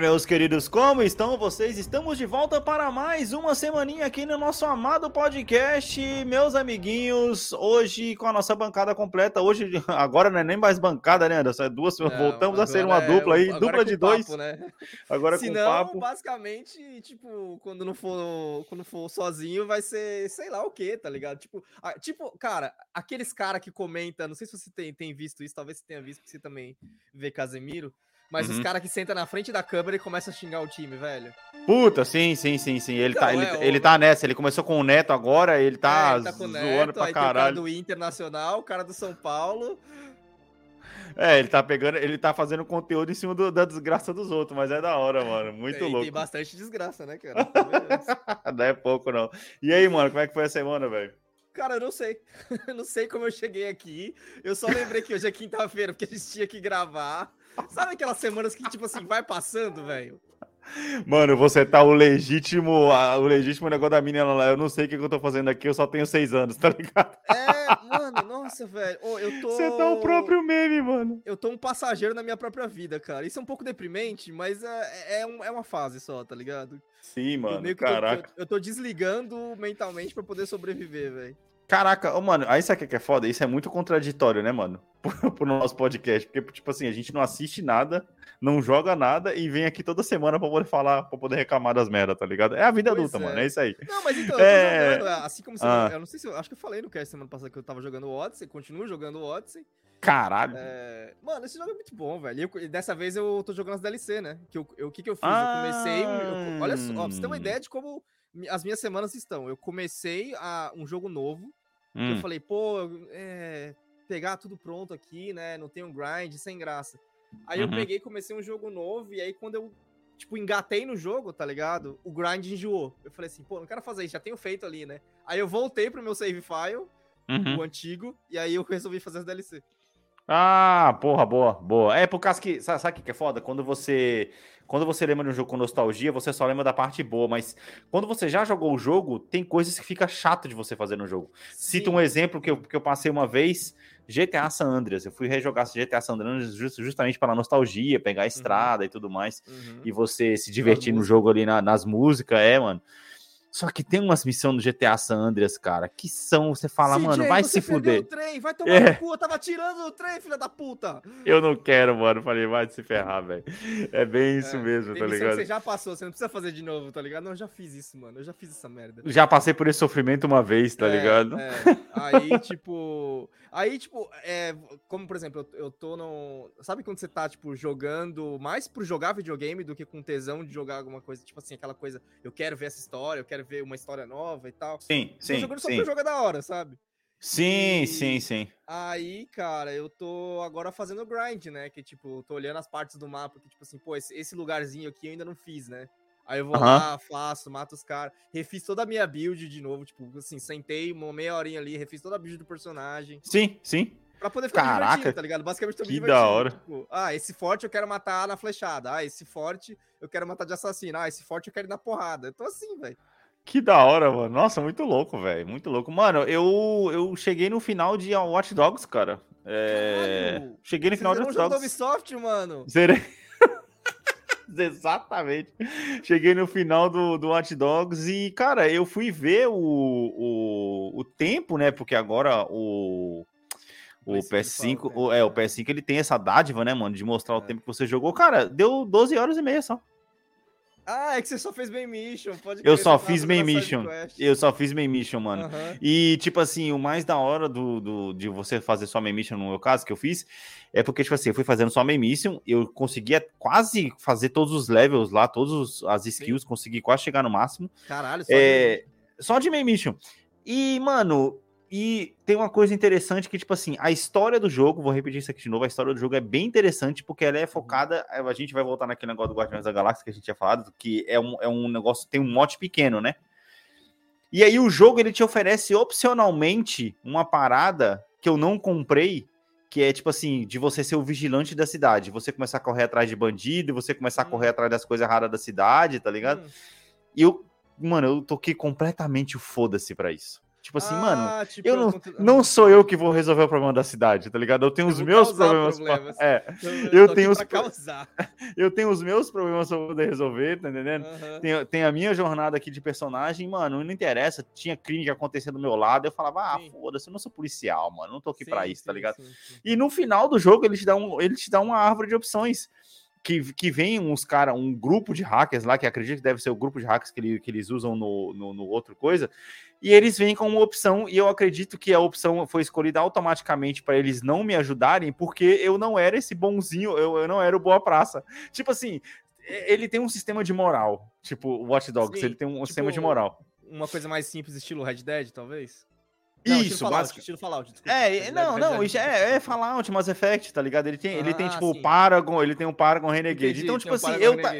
Meus queridos, como estão vocês? Estamos de volta para mais uma semaninha aqui no nosso amado podcast, meus amiguinhos. Hoje com a nossa bancada completa. Hoje, agora não é nem mais bancada, né, Anderson? É duas, Não, voltamos a ser uma é- dupla aí, dupla é de dois. papo, né? Agora Se com não, papo. basicamente, tipo, quando não for, quando for sozinho, vai ser sei lá o que, tá ligado? Tipo, ah, tipo, cara, aqueles cara que comenta, não sei se você tem, tem visto isso, talvez você tenha visto, porque você também vê Casemiro, mas os Uhum. caras que sentam na frente da câmera e começam a xingar o time, velho. Puta, sim, sim, sim, sim. Ele, tá, Então, ele, é, ele tá nessa. Ele começou com o Neto agora, ele tá, É, ele tá zoando Neto, pra tem o cara caralho. do Internacional, o cara do São Paulo. É, ele tá pegando, ele tá fazendo conteúdo em cima do- da desgraça dos outros, mas é da hora, mano. Muito tem louco. bastante desgraça, né, cara? Não é pouco, não. E aí, mano, como é que foi a semana, velho? Cara, eu não sei. Eu não sei como eu cheguei aqui. Eu só lembrei que hoje é quinta-feira, porque a gente tinha que gravar. Sabe aquelas semanas que, tipo assim, vai passando, velho? Mano, você tá o legítimo, a- o legítimo negócio da menina lá. Eu não sei o que, que eu tô fazendo aqui, eu só tenho seis anos, tá ligado? É, mano, nossa, velho. Ô, eu tô. Você tá o próprio meme, mano. Eu tô um passageiro na minha própria vida, cara. Isso é um pouco deprimente, mas é, é, um- é uma fase só, tá ligado? Sim, Eu mano, meio que tô- caraca. eu, eu tô desligando mentalmente pra poder sobreviver, velho. Caraca, ô, mano, aí sabe o que é foda? Isso é muito contraditório, né, mano? Pro, nosso podcast. Porque, tipo assim, a gente não assiste nada, não joga nada e vem aqui toda semana pra poder falar, pra poder reclamar das merdas, tá ligado? É a vida Pois adulta, é. mano, é isso aí. Não, mas então, eu tô É. jogando, assim como você. Ah. Eu não sei se eu. Acho que eu falei no cast semana passada que eu tava jogando o Odyssey, continuo jogando o Odyssey. Caralho. É, Mano, esse jogo é muito bom, velho. E dessa vez eu tô jogando as DLC, né? Que o que, que eu fiz? Eu comecei. eu- olha só, ó, pra você ter uma Ah. ideia de como as minhas semanas estão. Eu comecei a, um jogo novo. Hum, Eu falei, pô, é, pegar tudo pronto aqui, né? Não tem um grind, sem graça. Aí eu Uhum. peguei, comecei um jogo novo. E aí quando eu, tipo, engatei no jogo, tá ligado? O grind enjoou. Eu falei assim, pô, não quero fazer isso, já tenho feito ali, né? Aí eu voltei pro meu save file, uhum. o antigo. E aí eu resolvi fazer as DLC. Ah, porra, boa, boa. É por causa que. Sabe, sabe o que é foda? Quando você. Quando você lembra de um jogo com nostalgia, você só lembra da parte boa, mas quando você já jogou o jogo, tem coisas que fica chato de você fazer no jogo. Cito Sim. um exemplo que eu, que eu passei uma vez, GTA San Andreas. Eu fui rejogar GTA San Andreas just- justamente para nostalgia, pegar a estrada e tudo mais. Uhum. E você se divertir no jogo ali na- nas músicas, é, mano. Só que tem umas missões no GTA San Andreas, cara, que são, você fala, CJ, mano, vai se fuder. o trem, vai tomar É. no cu, eu tava tirando o trem, filha da puta. Eu não quero, mano. Falei, vai se ferrar, velho. É bem isso É, mesmo, tá ligado? Você já passou, você não precisa fazer de novo, tá ligado? Não, eu já fiz isso, mano. Eu já fiz essa merda. Já passei por esse sofrimento uma vez, tá É, ligado? é. Aí, tipo. Aí, tipo, é, como por exemplo, eu, eu tô no. Sabe quando você tá, tipo, jogando mais por jogar videogame do que com tesão de jogar alguma coisa? Tipo assim, aquela coisa, eu quero ver essa história, eu quero ver uma história nova e tal. Sim, tô sim, jogando só sim. porque o jogo é da hora, sabe? Sim, E- sim, sim. Aí, cara, eu tô agora fazendo grind, né? Que, tipo, tô olhando as partes do mapa que, tipo assim, pô, esse, esse lugarzinho aqui eu ainda não fiz, né? Aí eu vou Aham. lá, faço, mato os caras, refiz toda a minha build de novo, tipo, assim, sentei uma meia horinha ali, refiz toda a build do personagem, Sim, sim. pra poder ficar Caraca, tá ligado? Basicamente tô me que da hora. Tipo, ah, esse forte eu quero matar na flechada, ah, esse forte eu quero matar de assassino, ah, esse forte eu quero ir na porrada. Eu tô assim, velho. Que da hora, mano. Nossa, muito louco, velho. Muito louco. Mano, eu, eu cheguei no final de Watch Dogs, cara. É... Cheguei no Você final de Watch Dogs. Ubisoft, mano. Zerei. Exatamente. Cheguei no final do, do Watch Dogs e, cara, eu fui ver o, o, o tempo, né? Porque agora o, o Play cinco ele PS5, fala o o, é, o né? PS5 ele tem essa dádiva, né, mano, de mostrar o É. tempo que você jogou. Cara, deu 12 horas e meia só. Ah, é que você só fez main mission, pode Eu só fiz main mission. Eu só fiz main mission, mano. E, tipo assim, o mais da hora do, do- de você fazer só main mission, no meu caso, que eu fiz, é porque, tipo assim, eu fui fazendo só main mission, eu conseguia quase fazer todos os levels lá, todas as skills, consegui quase chegar no máximo. Caralho, só É, só de main mission. E, mano, E tem uma coisa interessante que, tipo assim, a história do jogo, vou repetir isso aqui de novo, a história do jogo é bem interessante porque ela é focada. A gente vai voltar naquele negócio do Guardiões da Galáxia que a gente tinha falado, que é um, é um negócio, tem um mote pequeno, né? E aí o jogo ele te oferece opcionalmente uma parada que eu não comprei, que é tipo assim, de você ser o vigilante da cidade, você começar a correr atrás de bandido, você começar a Hum. correr atrás das coisas raras da cidade, tá ligado? Hum. E eu, mano, eu toquei completamente o foda-se pra isso. Tipo assim, mano, Ah, tipo, eu não, conto- não sou eu que vou resolver o problema da cidade, tá ligado? Eu tenho Eu os meus causar problemas. pra- problemas. é, Eu, eu tenho os pra eu tenho os meus problemas pra poder resolver, tá entendendo? Aham. Tem, tem a minha jornada aqui de personagem, mano, não interessa. Tinha crime que acontecia do meu lado. Eu falava, ah, foda-se, eu não sou policial, mano. Não tô aqui pra Sim, isso, tá ligado? sim, sim. E no final do jogo, ele te dá, um, ele te dá uma árvore de opções. Que, que vem uns caras, um grupo de hackers lá, que acredito que deve ser o grupo de hackers que, ele- que eles usam no, no, no outro coisa, e eles vêm com uma opção, e eu acredito que a opção foi escolhida automaticamente para eles não me ajudarem, porque eu não era esse bonzinho, eu, eu não era o boa praça. Tipo assim, ele tem um sistema de moral, tipo o Watch Dogs, Sim, ele tem um tipo, sistema de moral. Uma coisa mais simples, estilo Red Dead, talvez? Não, Isso, estilo Fallout, basic- estilo Fallout, desculpa. É, Dead- não, não, isso é, é Fallout, Mass Effect, tá ligado? Ele tem, ele tem Ah, tipo, sim. o Paragon, ele tem o Paragon Renegade. Entendi, então, tipo um assim, Paragon eu, ta-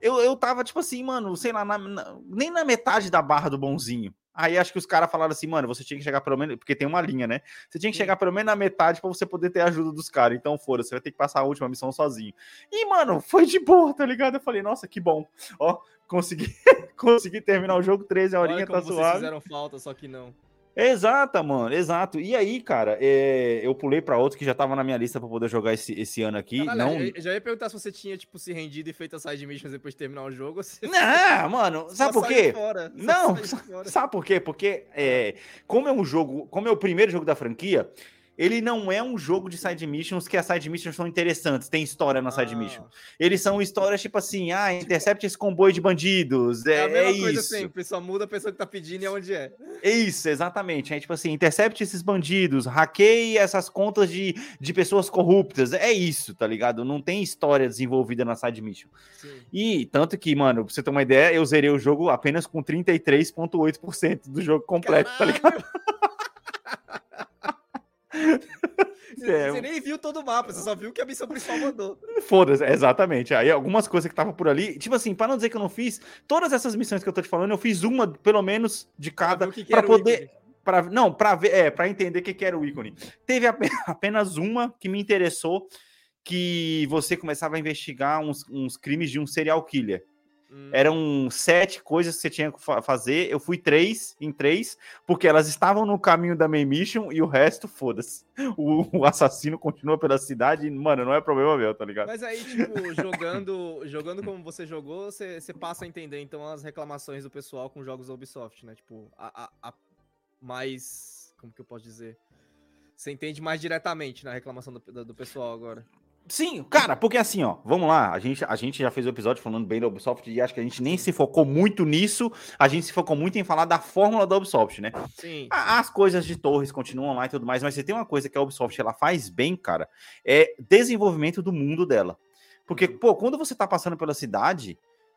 eu, eu tava, tipo assim, mano, sei lá, na- na- nem na metade da barra do bonzinho. Aí acho que os caras falaram assim, mano, você tinha que chegar pelo menos, porque tem uma linha, né? Você tinha que Sim. chegar pelo menos na metade pra você poder ter a ajuda dos caras. Então, fora, você vai ter que passar a última missão sozinho. E, mano, foi de boa, tá ligado? Eu falei, nossa, que bom. Ó, consegui, consegui terminar o jogo 13 Olha horinha, como tá vocês suave. fizeram falta, só que não. Exata, mano, exato. E aí, cara, é, eu pulei pra outro que já tava na minha lista pra poder jogar esse, esse ano aqui. Caralho, não, eu- eu já ia perguntar se você tinha, tipo, se rendido e feito as side missions depois de terminar o jogo. se não, mano, sabe por quê? fora, Não. Sabe por quê? Porque é, como é um jogo, como é o primeiro jogo da franquia, ele não é um jogo de side missions que as side missions são interessantes, tem história na side Ah, mission. Eles são histórias tipo assim, ah, intercepte esse comboio de bandidos, É é, a mesma é coisa isso. sempre, só muda a pessoa que tá pedindo e aonde é. É Isso, exatamente. É tipo assim, intercepte esses bandidos, hackeie essas contas de, de pessoas corruptas. É isso, tá ligado? Não tem história desenvolvida na side mission. Sim. E tanto que, mano, pra você ter uma ideia, eu zerei o jogo apenas com 33,8% do jogo completo, tá ligado? Você, É, você nem viu todo o mapa, você só viu que a missão principal mandou. Foda-se, exatamente. Aí algumas coisas que tava por ali, tipo assim, para não dizer que eu não fiz, todas essas missões que eu tô te falando, eu fiz uma, pelo menos, de cada, o poder. Pra, não, para ver, é, para entender o que, que era o ícone. Teve ape- apenas uma que me interessou, que você começava a investigar uns, uns crimes de um serial killer. Hum, Eram sete coisas que você tinha que fa- fazer. Eu fui três em três, porque elas estavam no caminho da main mission e o resto, foda-se. O, o assassino continua pela cidade e, mano, não é problema meu, tá ligado? Mas aí, tipo, jogando, jogando como você jogou, você, você passa a entender, então, as reclamações do pessoal com jogos da Ubisoft, né? Tipo, a, a- a mais... Como que eu posso dizer? Você entende mais diretamente na reclamação do- do pessoal agora. Sim, cara, porque assim, ó, vamos lá, a gente, a gente já fez o episódio falando bem da Ubisoft e acho que a gente nem se focou muito nisso, a gente se focou muito em falar da fórmula da Ubisoft, né? Sim. A- As coisas de torres continuam lá e tudo mais, mas você tem uma coisa que a Ubisoft ela faz bem, cara, é desenvolvimento do mundo dela. Porque, pô, quando você tá passando pela cidade,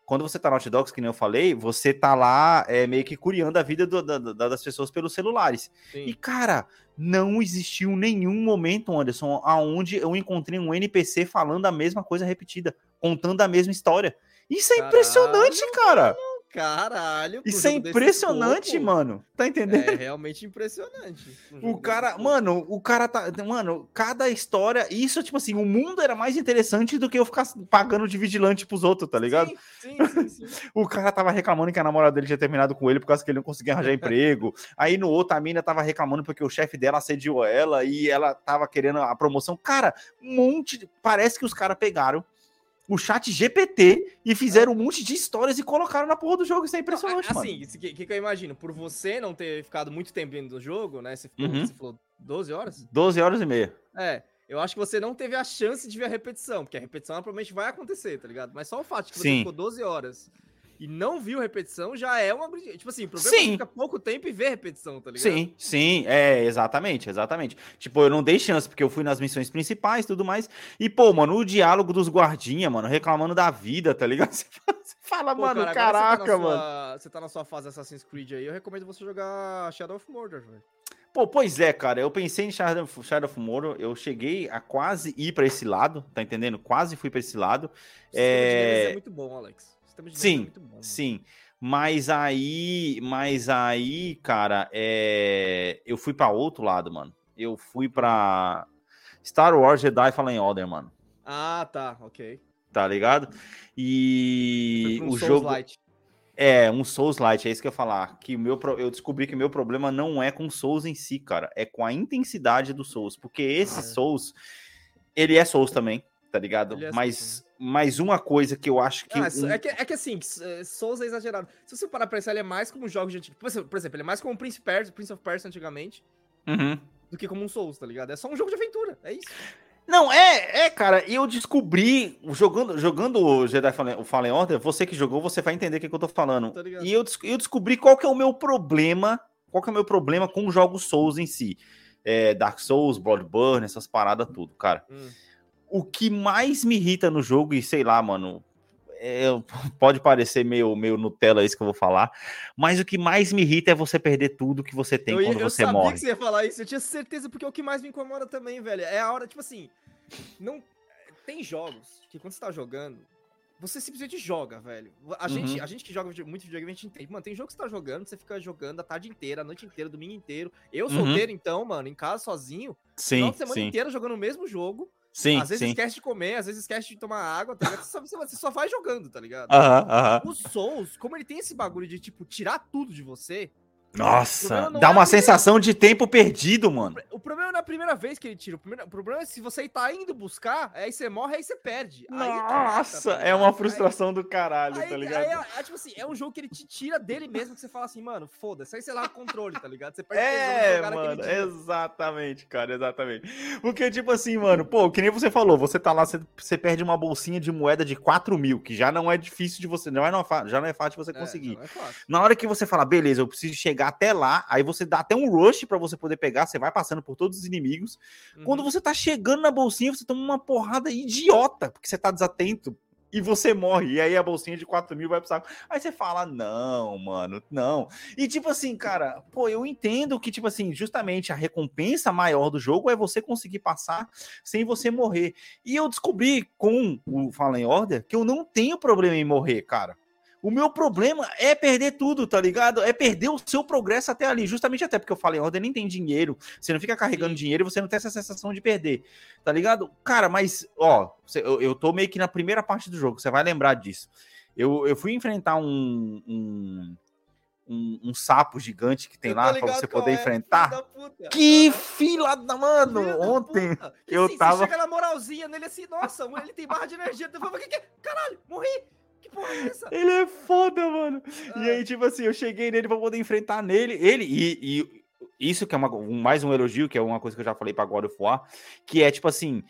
quando você tá no Hot Dogs, que nem eu falei, você tá lá é, meio que curiando a vida do- da- da- das pessoas pelos celulares. Sim. E, cara, não existiu nenhum momento, Anderson, aonde eu encontrei um NPC falando a mesma coisa repetida, contando a mesma história. Isso é Caralho, impressionante, cara. Caralho. Isso é impressionante, mano. Tá entendendo? É realmente impressionante. O cara, mano, o cara tá. Mano, cada história. Isso, tipo assim, o mundo era mais interessante do que eu ficar pagando de vigilante pros outros, tá ligado? Sim, sim, sim, sim. O cara tava reclamando que a namorada dele tinha terminado com ele por causa que ele não conseguia arranjar emprego. Aí no outro, a mina tava reclamando porque o chefe dela assediou ela e ela tava querendo a promoção. Cara, um monte. de- Parece que os caras pegaram o chat GPT e fizeram um monte de histórias e colocaram na porra do jogo. Isso é impressionante, Não, mano. assim, o que, que eu imagino? Por você não ter ficado muito tempo dentro do jogo, né? Você, ficou, Uhum. você falou 12 horas? 12 horas e meia. É. Eu acho que você não teve a chance de ver a repetição, porque a repetição provavelmente vai acontecer, tá ligado? Mas só o fato de que você Sim. ficou 12 horas e não viu repetição já é uma. Tipo assim, o problema é Sim. que fica pouco tempo e vê repetição, tá ligado? Sim, sim, é, exatamente, exatamente. Tipo, eu não dei chance, porque eu fui nas missões principais e tudo mais. E, pô, mano, o diálogo dos guardinha, mano, reclamando da vida, tá ligado? Você fala, Pô, mano, cara, caraca, você tá mano. sua- Você tá na sua fase Assassin's Creed aí, eu recomendo você jogar Shadow of Mordor, velho. Pô, pois é, cara. Eu pensei em Shadow of, Shadow of Mordor. Eu cheguei a quase ir pra esse lado, tá entendendo? Quase fui pra esse lado. O É... é muito bom, Alex. Sistema de Sim, é muito bom. Sim. Mas aí, mas aí, cara, é... eu fui pra outro lado, mano. Eu fui pra Star Wars Jedi Fallen Order, mano. Ah, tá, ok. Tá ligado? E um o Souls jogo Light. é um Souls Light, é isso que eu ia falar. Que o meu pro- eu descobri que o meu problema não é com Souls em si, cara, é com a intensidade do Souls, porque esse É. Souls ele é Souls também, tá ligado? É Mas mais uma coisa que eu acho que Ah, um- é, que, é que assim, eh, Souls é exagerado. Se você parar pra pensar, ele é mais como jogos de antigo. Por exemplo, ele é mais como um Prince, Persia, Prince of Persia antigamente Uhum. do que como um Souls, tá ligado? É só um jogo de aventura, é isso. Não, é, é, cara, eu descobri, jogando, jogando o Jedi Fallen, o Fallen Order, você que jogou, você vai entender o que, que eu tô falando. Tá e eu, eu descobri qual que é o meu problema, qual que é o meu problema com os jogos Souls em si. É, Dark Souls, Bloodborne, essas paradas tudo, cara. Hum. O que mais me irrita no jogo, e sei lá, mano, é, pode parecer meio, meio Nutella isso que eu vou falar, mas o que mais me irrita é você perder tudo que você tem eu, quando eu você sabia morre. que você ia falar isso, eu tinha certeza, porque é o que mais me incomoda também, velho. É a hora, tipo assim, não... Tem jogos que quando você tá jogando, você simplesmente joga, velho. A, gente, Uhum. a gente que joga muito videogame, a gente entende. Mano, tem jogo que você tá jogando, você fica jogando a tarde inteira, a noite inteira, o domingo inteiro. Eu Uhum. solteiro, então, mano, em casa, sozinho, Sim, final de semana sim, inteira jogando o mesmo jogo. Sim, às vezes sim. esquece de comer, às vezes esquece de tomar água, tá ligado? Você só, você- só vai jogando, tá ligado? Aham, aham. O Souls, como ele tem esse bagulho de, tipo, tirar tudo de você, Nossa, dá é uma primeira- sensação de tempo perdido, mano. o problema não é a primeira vez que ele tira. O, primeiro- o problema é se você tá indo buscar, aí você morre, aí você perde. Aí Nossa, tá é uma frustração do caralho, Aí, tá aí, ligado? aí é, é tipo assim, é um jogo que ele te tira dele mesmo, que você fala assim, mano, foda-se, aí você larga o controle, tá ligado? Você perde É, mano, exatamente, cara, exatamente. Porque, tipo assim, mano, pô, que nem você falou, você tá lá, você, você perde uma bolsinha de moeda de 4 mil, que já não é difícil de você, não é, não, já não é fácil de você É, conseguir. é fácil. Na hora que você fala, beleza, eu preciso chegar até lá, aí você dá até um rush pra você poder pegar, você vai passando por todos os inimigos. Quando Uhum. você tá chegando na bolsinha, você toma uma porrada idiota, porque você tá desatento. E você morre, e aí a bolsinha de 4 mil vai pro saco. Aí você fala, não, mano, não. E tipo assim, cara, pô, eu entendo que, tipo assim, justamente a recompensa maior do jogo é você conseguir passar sem você morrer. E eu descobri com o Fallen Order que eu não tenho problema em morrer, cara. O meu problema é perder tudo, tá ligado? É perder o seu progresso até ali. Justamente até porque eu falei, Order nem tem dinheiro. Você não fica carregando Sim. dinheiro e você não tem essa sensação de perder. Tá ligado? Cara, mas, ó, eu, eu tô meio que na primeira parte do jogo, você vai lembrar disso. Eu, eu fui enfrentar um, um, um, um sapo gigante que tem Eu lá pra ligado você poder é, enfrentar. da puta. Que fila da mano! Filho da Ontem. Que eu assim, tava- Você chega na moralzinha nele assim, nossa, ele tem barra de energia. O que que é? Caralho, morri! Que porra é essa? Ele é foda, mano. E Ah. aí, tipo assim, eu cheguei nele pra poder enfrentar nele, ele, e, e isso que é uma- um- mais um elogio, que é uma coisa que eu já falei pra God of War, que é tipo assim,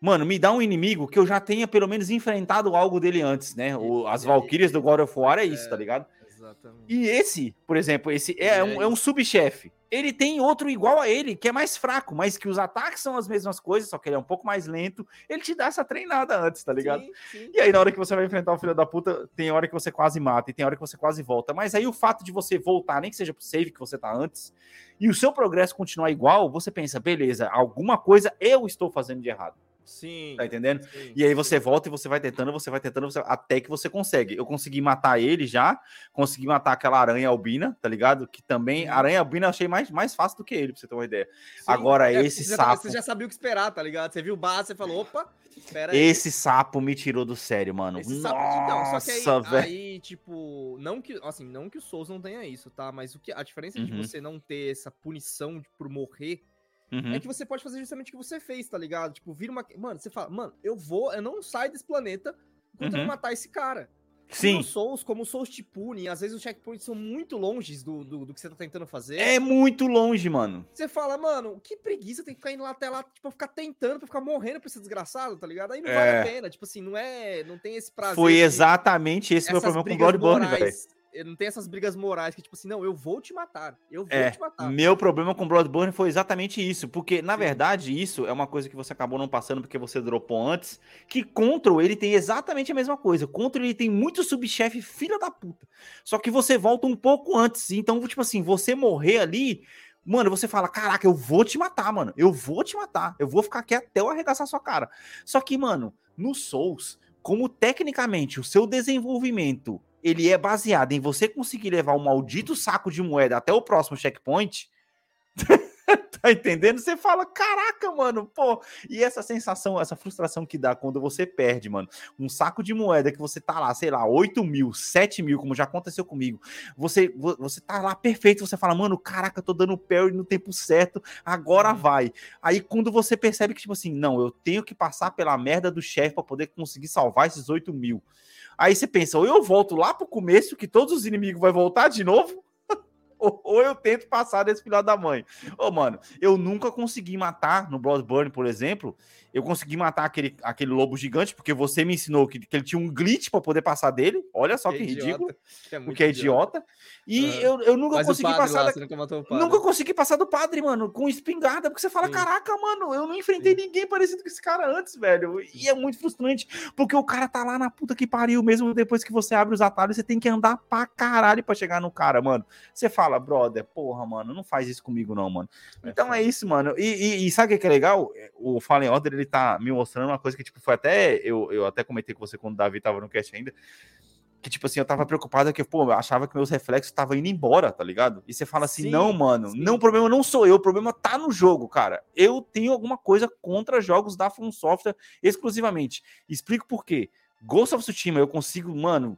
mano, me dá um inimigo que eu já tenha pelo menos enfrentado algo dele antes, né? O, as E- Valkyrias do God of War é isso, É. tá ligado? Exatamente. E esse, por exemplo, esse é, É um, é um subchefe. Ele tem outro igual a ele, que é mais fraco, mas que os ataques são as mesmas coisas, só que ele é um pouco mais lento. Ele te dá essa treinada antes, tá ligado? Sim, sim. E aí, na hora que você vai enfrentar o filho da puta, tem hora que você quase mata e tem hora que você quase volta. Mas aí o fato de você voltar, nem que seja pro save que você tá antes, e o seu progresso continuar igual, você pensa, beleza, alguma coisa eu estou fazendo de errado. Sim. Tá entendendo? sim, E aí sim. você volta e você vai tentando, você vai tentando, você- até que você consegue. Eu consegui matar ele já, consegui matar aquela aranha albina, tá ligado? Que também, aranha albina eu achei mais, mais fácil do que ele, pra você ter uma ideia. Sim. Agora, É, esse você já tá- sapo- Você já sabia o que esperar, tá ligado? Você viu o bar, você falou, opa, espera aí. Esse sapo me tirou do sério, mano. Esse sapo, então, só que Nossa, aí, aí, tipo, não que, assim, não que o Souls não tenha isso, tá? Mas o que a diferença de Uhum. você não ter essa punição de- por morrer Uhum. é que você pode fazer justamente o que você fez, tá ligado? Tipo, vira uma, mano, você fala, mano, eu vou, eu não saio desse planeta enquanto eu Uhum. não matar esse cara. Sim, no Souls, como Souls te pune, às vezes os checkpoints são muito longes do, do, do que você tá tentando fazer. é muito longe, mano. Você fala, mano, que preguiça tem que ficar indo lá até lá, tipo, ficar tentando pra ficar morrendo pra esse desgraçado, tá ligado? Aí não vale É. a pena, tipo assim, não é, não tem esse prazer. Foi de- exatamente esse meu essas problema com Bloodborne, velho. Eh, Não tem essas brigas morais que, tipo assim, não, eu vou te matar. Eu vou É, te matar. meu problema com Bloodborne foi exatamente isso, porque na Sim. verdade isso é uma coisa que você acabou não passando porque você dropou antes, que Control ele tem exatamente a mesma coisa. Control ele tem muito subchefe filha da puta. Só que você volta um pouco antes, então tipo assim, você morrer ali, Mano, você fala, caraca, eu vou te matar, mano. Eu vou te matar. Eu vou ficar aqui até eu arregaçar sua cara. Só que, mano, no Souls, como tecnicamente o seu desenvolvimento ele é baseado em você conseguir levar um maldito saco de moeda até o próximo checkpoint, tá entendendo? Você fala, caraca, mano, pô. E essa sensação, essa frustração que dá quando você perde, mano, um saco de moeda que você tá lá, sei lá, 8 mil, 7 mil, como já aconteceu comigo. Você, você tá lá perfeito, você fala, mano, caraca, tô dando parry no tempo certo, agora uhum. vai. Aí quando você percebe que, tipo assim, não, eu tenho que passar pela merda do chefe para poder conseguir salvar esses 8 mil. Aí você pensa, ou eu volto lá pro começo, que todos os inimigos vão voltar de novo, ou eu tento passar desse filho da mãe. Ô, mano, eu nunca consegui matar no Bloodburn, por exemplo. Eu consegui matar aquele, aquele lobo gigante, porque você me ensinou que, que ele tinha um glitch para poder passar dele. Olha só que, que ridículo. Que é porque é idiota. idiota. E uhum. eu, eu nunca Mas consegui passar. Lá, da... nunca, nunca, consegui passar do padre, mano, com espingarda, porque você fala: Sim. caraca, mano, eu não enfrentei Sim. ninguém parecido com esse cara antes, velho. E é muito frustrante, porque o cara tá lá na puta que pariu, mesmo depois que você abre os atalhos, você tem que andar pra caralho pra chegar no cara, mano. Você fala, brother, porra, mano, não faz isso comigo, não, mano. É então é isso, mano. E, e, e sabe o que é legal? O Fallen Order, ele tá me mostrando uma coisa que, tipo, foi até. Eu, eu até comentei com você quando o Davi tava no cast ainda. Que, tipo assim, eu tava preocupado que, pô, eu achava que meus reflexos estavam indo embora, tá ligado? E você fala assim, sim, não, mano, sim. não, o problema não sou eu, o problema tá no jogo, cara. Eu tenho alguma coisa contra jogos da From Software exclusivamente. Explico por quê. Ghost of Tsushima, eu consigo, mano,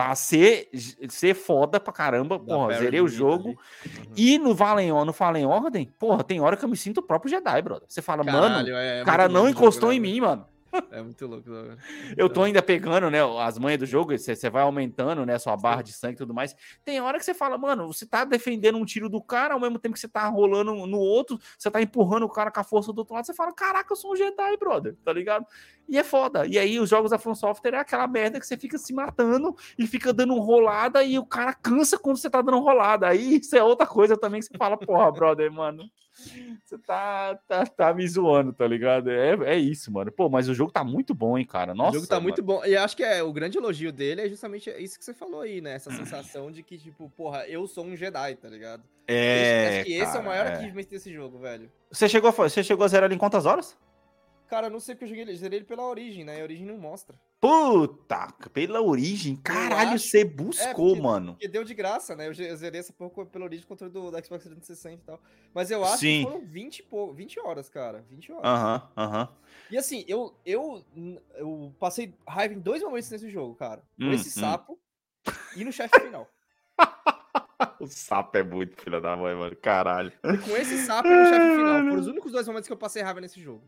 tá ser, ser foda pra caramba. Porra, zerei o jogo. Uhum. E no Valen, no Fallen Ordem, porra, tem hora que eu me sinto o próprio Jedi, brother. Você fala, Caralho, mano, é, o cara não encostou em mim, mano. É muito louco. Né? Eu tô ainda pegando, né, as manhas do jogo, você, você vai aumentando, né, sua barra de sangue e tudo mais. Tem hora que você fala, mano, você tá defendendo um tiro do cara, ao mesmo tempo que você tá rolando no outro, você tá empurrando o cara com a força do outro lado, você fala, caraca, eu sou um Jedi, brother, tá ligado? E é foda. E aí os jogos da From Software é aquela merda que você fica se matando e fica dando rolada e o cara cansa quando você tá dando rolada. Aí isso é outra coisa também que você fala, porra, brother, mano. Você tá, tá, tá me zoando, tá ligado? É, é isso, mano. Pô, mas o jogo tá muito bom, hein, cara? Nossa. O jogo tá mano. muito bom. E acho que é o grande elogio dele é justamente isso que você falou aí, né? Essa sensação de que, tipo, porra, eu sou um Jedi, tá ligado? É. Acho que cara, esse é o maior é. achievement desse jogo, velho. Você chegou, a, você chegou a zerar ele em quantas horas? Cara, não sei porque eu joguei ele, zerei ele pela origem, né? A origem não mostra. Puta, pela origem? Caralho, você buscou, é, porque, mano. Porque deu de graça, né? Eu zerei essa porra pela origem contra do, do Xbox 360 e tal. Mas eu acho Sim. que foram 20, 20 horas, cara. 20 horas. Aham, uh aham. -huh, uh -huh. E assim, eu, eu, eu passei raiva em dois momentos nesse jogo, cara. Com hum, esse hum. sapo e no chefe final. o sapo é muito filho da mãe, mano. Caralho. E com esse sapo e no chefe final. Foram os únicos dois momentos que eu passei raiva nesse jogo.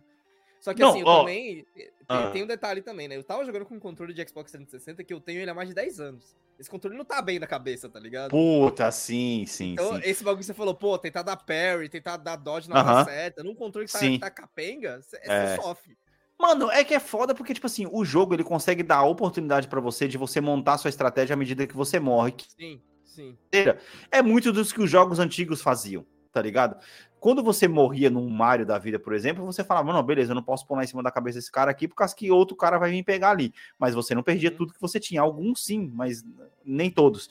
Só que não, assim, eu ó, também. Tem, ah. tem, um detalhe também, né? Eu tava jogando com um controle de Xbox 360 que eu tenho ele há mais de 10 anos. Esse controle não tá bem na cabeça, tá ligado? Puta, sim, sim. Então, sim. esse bagulho que você falou, pô, tentar dar parry, tentar dar dodge na uh -huh. certa, num controle que tá, tá capenga, você é. sofre. Mano, é que é foda porque, tipo assim, o jogo ele consegue dar a oportunidade para você de você montar sua estratégia à medida que você morre. Sim, sim. É muito dos que os jogos antigos faziam, tá ligado? Quando você morria num Mario da vida, por exemplo, você falava, não, beleza, eu não posso pular em cima da cabeça desse cara aqui, por causa que outro cara vai vir pegar ali. Mas você não perdia uhum. tudo que você tinha. Alguns sim, mas nem todos.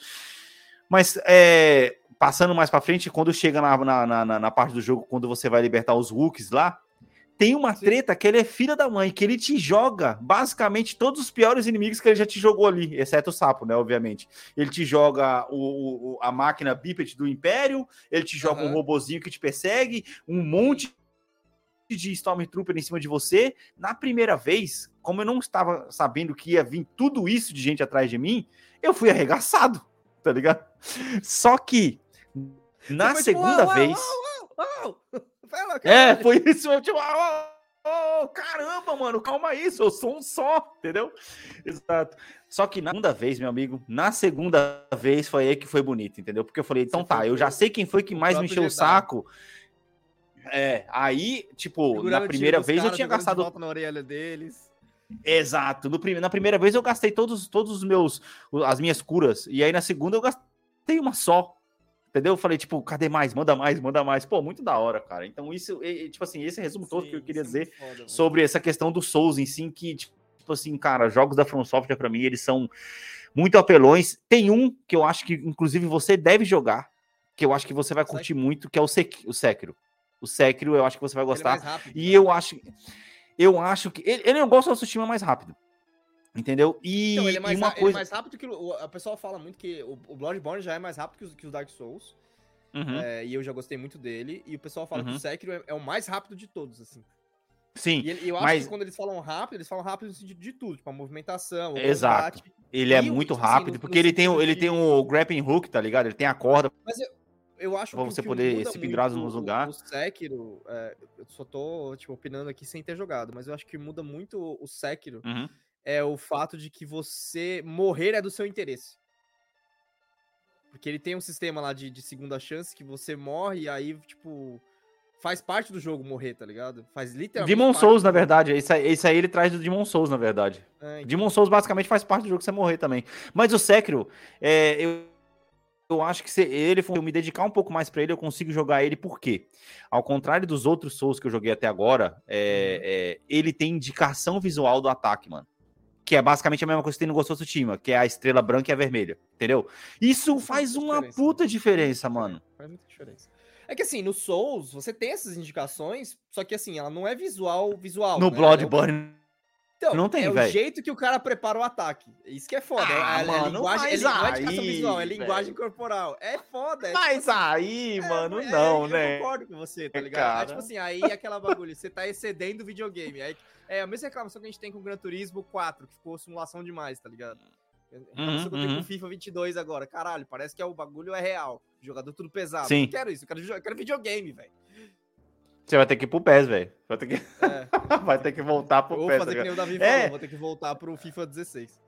Mas é, passando mais para frente, quando chega na, na, na, na, parte do jogo, quando você vai libertar os Hulks lá, tem uma Sim. treta que ele é filha da mãe, que ele te joga basicamente todos os piores inimigos que ele já te jogou ali, exceto o sapo, né? Obviamente. Ele te joga o, o a máquina bípede do Império, ele te joga uhum. um robozinho que te persegue, um monte de Stormtrooper em cima de você. Na primeira vez, como eu não estava sabendo que ia vir tudo isso de gente atrás de mim, eu fui arregaçado, tá ligado? Só que na Depois, segunda uau, vez. Uau, é, foi isso. Eu, tipo, oh, caramba, mano, calma aí, eu sou um só, entendeu? Exato. Só que na segunda vez, meu amigo, na segunda vez foi aí que foi bonito, entendeu? Porque eu falei, então tá, eu já sei quem foi que mais me encheu o saco. É, aí, tipo, na primeira vez eu tinha gastado. na orelha deles. Exato. No prim... Na primeira vez eu gastei todos, todos os meus. as minhas curas. E aí na segunda eu gastei uma só. Entendeu? Eu falei, tipo, cadê mais? Manda mais, manda mais. Pô, muito da hora, cara. Então, isso, tipo assim, esse resumo todo Sim, que eu queria é dizer foda, sobre essa questão do Souls em si, que, tipo assim, cara, jogos da From Software, pra mim, eles são muito apelões. Tem um que eu acho que, inclusive, você deve jogar, que eu acho que você vai curtir muito, que é o, Sek o Sekiro. O Sekiro eu acho que você vai é gostar. mais rápido, E né? eu acho. Eu acho que. Ele, ele eu gosto do Tsushima mais rápido. Entendeu? E, Então, ele é mais, e uma é coisa. mais rápido que o. A pessoa fala muito que o, o Bloodborne já é mais rápido que os, que os Dark Souls. Uhum, é, e eu já gostei muito dele. E o pessoal fala que Uhum. o Sekiro é, é o mais rápido de todos, assim. Sim, E ele- eu acho mas- que quando eles falam rápido, eles falam rápido no sentido de tudo, tipo a movimentação, o Exato. combate. ele é muito tipo assim, rápido, no- porque no ele tem, ele de- tem o grappling hook, tá ligado? Ele tem a corda. Mas eu, eu acho Pra que você que poder se pendurar nos o- lugar. O Sekiro, é, eu só tô, tipo, opinando aqui sem ter jogado, mas eu acho que muda muito o Sekiro Uhum. É o fato de que você morrer é do seu interesse. Porque ele tem um sistema lá de, de segunda chance que você morre e aí, tipo, faz parte do jogo morrer, tá ligado? Faz literalmente. Demon Souls, na verdade. Isso aí, isso aí ele traz do Demon Souls, na verdade. É, então, Demon Souls basicamente faz parte do jogo você morrer também. Mas o Sekiro, é, eu, eu acho que se ele for eu me dedicar um pouco mais pra ele, eu consigo jogar ele por quê? Ao contrário dos outros Souls que eu joguei até agora, é, é, ele tem indicação visual do ataque, mano. Que é basicamente a mesma coisa que tem no Ghost of Tsushima, que é a estrela branca e a vermelha, entendeu? Isso Faz uma diferença, puta diferença, mano. Faz muita diferença. É que assim, no Souls, você tem essas indicações, só que assim, ela não é visual, visual. No né? Bloodborne Então, não tem, é o velho. jeito que o cara prepara o ataque. Isso que é foda. é- Ah, é, é mano, linguagem, é, mas li- não é indicação aí, visual, é linguagem corporal. É foda. É, Mas tipo aí, é, mano, é, não, eu né? concordo com você, tá É, ligado? É cara. tipo assim, aí é aquela bagulho, você tá excedendo o videogame. Aí, é a mesma reclamação que a gente tem com o Gran Turismo 4, que ficou simulação demais, tá ligado? Que eu uhum. com o FIFA 22 agora. Caralho, parece que é, o bagulho é real. Jogador tudo pesado. Sim. Não quero isso, eu quero, eu quero videogame, velho. Você vai ter que ir pro PES, velho. Vai, ter que... É, vai ter que voltar pro ou PES. fazer tá que nem o Davi É. falou, vou ter que voltar pro FIFA 16.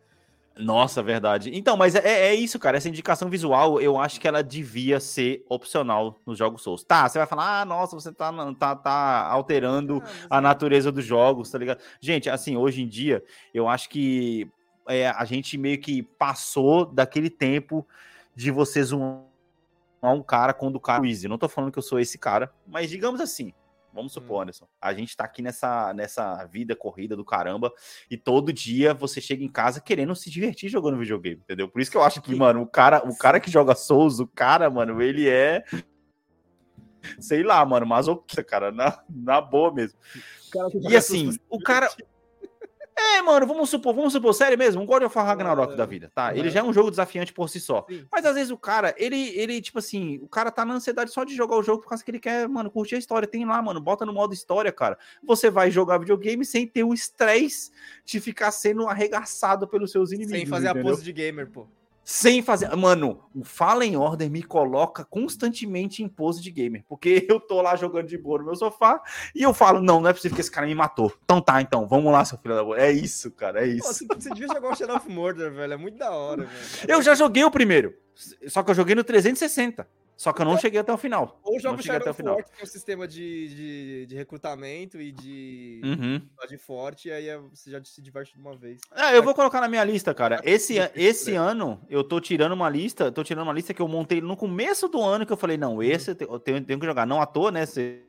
Nossa, verdade. Então, mas é, é isso, cara. Essa indicação visual, eu acho que ela devia ser opcional nos jogos Souls. Tá, você vai falar, ah, nossa, você tá, tá, tá alterando Ah, a é- natureza dos jogos, tá ligado? Gente, assim, hoje em dia, eu acho que é, a gente meio que passou daquele tempo de você zoar um cara quando o cara é easy. Não tô falando que eu sou esse cara, mas digamos assim, vamos supor, Hum. Anderson, a gente tá aqui nessa, nessa vida corrida do caramba e todo dia você chega em casa querendo se divertir jogando videogame, entendeu? Por isso que eu acho que, mano, o cara, o cara que joga Souls, o cara, mano, ele é sei lá, mano, masoquista, cara, na, na boa mesmo. E assim, o cara. É, mano, vamos supor, vamos supor, sério mesmo, um God of War Ragnarok da vida, tá? Ele já é um jogo desafiante por si só. Sim. Mas às vezes o cara, ele, ele, tipo assim, o cara tá na ansiedade só de jogar o jogo por causa que ele quer, mano, curtir a história. Tem lá, mano, bota no modo história, cara. Você vai jogar videogame sem ter o estresse de ficar sendo arregaçado pelos seus inimigos. Sem fazer a entendeu? pose de gamer, pô. Sem fazer. Mano, o Fallen Order me coloca constantemente em pose de gamer. Porque eu tô lá jogando de boa no meu sofá e eu falo, não, não é possível que esse cara me matou. Então tá, então, vamos lá, seu filho da boa. É isso, cara, é isso. você, você devia jogar o Shadow of Mordor, velho. É muito da hora, velho. Eu já joguei o primeiro. Só que eu joguei no 360. Só que eu não cheguei até o final. Ou joga o até Shadow final. War, que tem um sistema de, de, de recrutamento e de, Uhum. de forte, e aí é- você já se diverte de uma vez. Ah, eu vou colocar na minha lista, cara. Esse, esse né? ano eu tô tirando uma lista, tô tirando uma lista que eu montei no começo do ano que eu falei, não, esse eu te- eu tenho, tenho que jogar. Não à toa, né? Cê-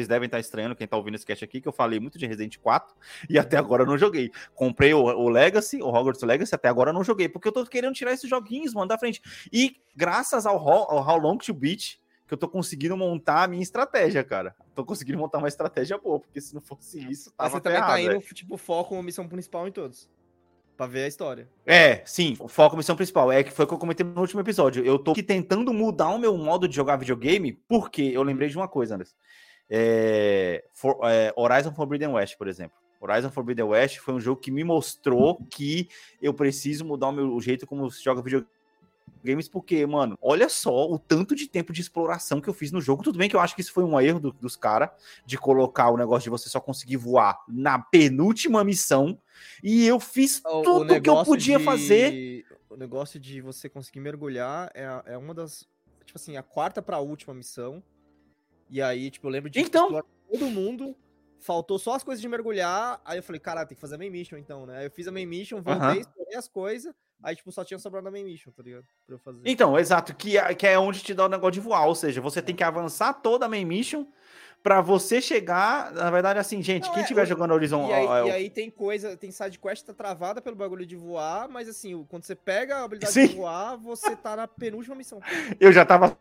Vocês devem estar estranhando quem tá ouvindo esse cast aqui, que eu falei muito de Resident 4 e até agora não joguei. Comprei o, o Legacy, o Hogwarts Legacy, até agora não joguei, porque eu tô querendo tirar esses joguinhos, mano, da frente. E graças ao, ao How Long to Beat, que eu tô conseguindo montar a minha estratégia, cara. Tô conseguindo montar uma estratégia boa, porque se não fosse isso, Mas tava você também tá indo, tipo, foco uma missão principal em todos. Pra ver a história. É, sim, o foco missão principal. É que foi o que eu comentei no último episódio. Eu tô aqui tentando mudar o meu modo de jogar videogame, porque eu lembrei de uma coisa, Anderson. É, For- é, Horizon Forbidden West, por exemplo. Horizon Forbidden West foi um jogo que me mostrou que eu preciso mudar o meu o jeito como se joga videogames, porque, mano, olha só o tanto de tempo de exploração que eu fiz no jogo. Tudo bem que eu acho que isso foi um erro do- dos caras, de colocar o negócio de você só conseguir voar na penúltima missão, e eu fiz O- o tudo que eu podia de- fazer. O negócio de você conseguir mergulhar é, a- é uma das. Tipo assim, a quarta pra última missão. E aí, tipo, eu lembro de Então- explorar todo mundo. Faltou só as coisas de mergulhar. Aí eu falei, cara, tem que fazer a main mission então, né? Aí eu fiz a main mission, voltei, explorei as coisas. Aí, tipo, só tinha sobrado a main mission, tá ligado? Pra eu fazer. Então, exato, que é, que é onde te dá o negócio de voar, ou seja, você tem que avançar toda a main mission pra você chegar, na verdade, assim, gente, Não, quem é, estiver o- jogando Horizon, E aí, ó, e aí tem coisa, tem side quest que tá travada pelo bagulho de voar, mas assim, quando você pega a habilidade Sim. de voar, você tá na penúltima missão. eu já tava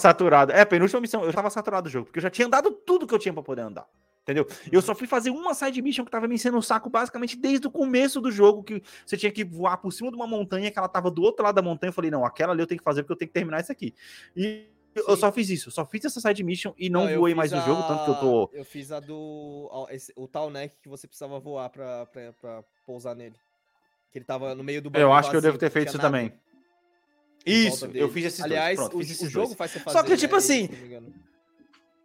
saturado. É, penúltima missão, eu tava saturado do jogo, porque eu já tinha andado tudo que eu tinha pra poder andar. Entendeu? Eu só fui fazer uma side mission que tava me enchendo o saco basicamente desde o começo do jogo, que você tinha que voar por cima de uma montanha, que ela tava do outro lado da montanha. Eu falei, não, aquela ali eu tenho que fazer porque eu tenho que terminar isso aqui. E eu Sim. só fiz isso, eu só fiz essa side mission e não, eu voei mais no jogo, tanto que eu tô. Eu fiz a do. o tal neck que você precisava voar pra, pra, pra pousar nele. Que ele tava no meio do Eu acho que eu vazio, devo ter não feito isso nada também. Isso, eu fiz esses Aliás, dois. Pronto, o, fiz o esses jogo dois. faz você fazer. Só que, tipo é, assim.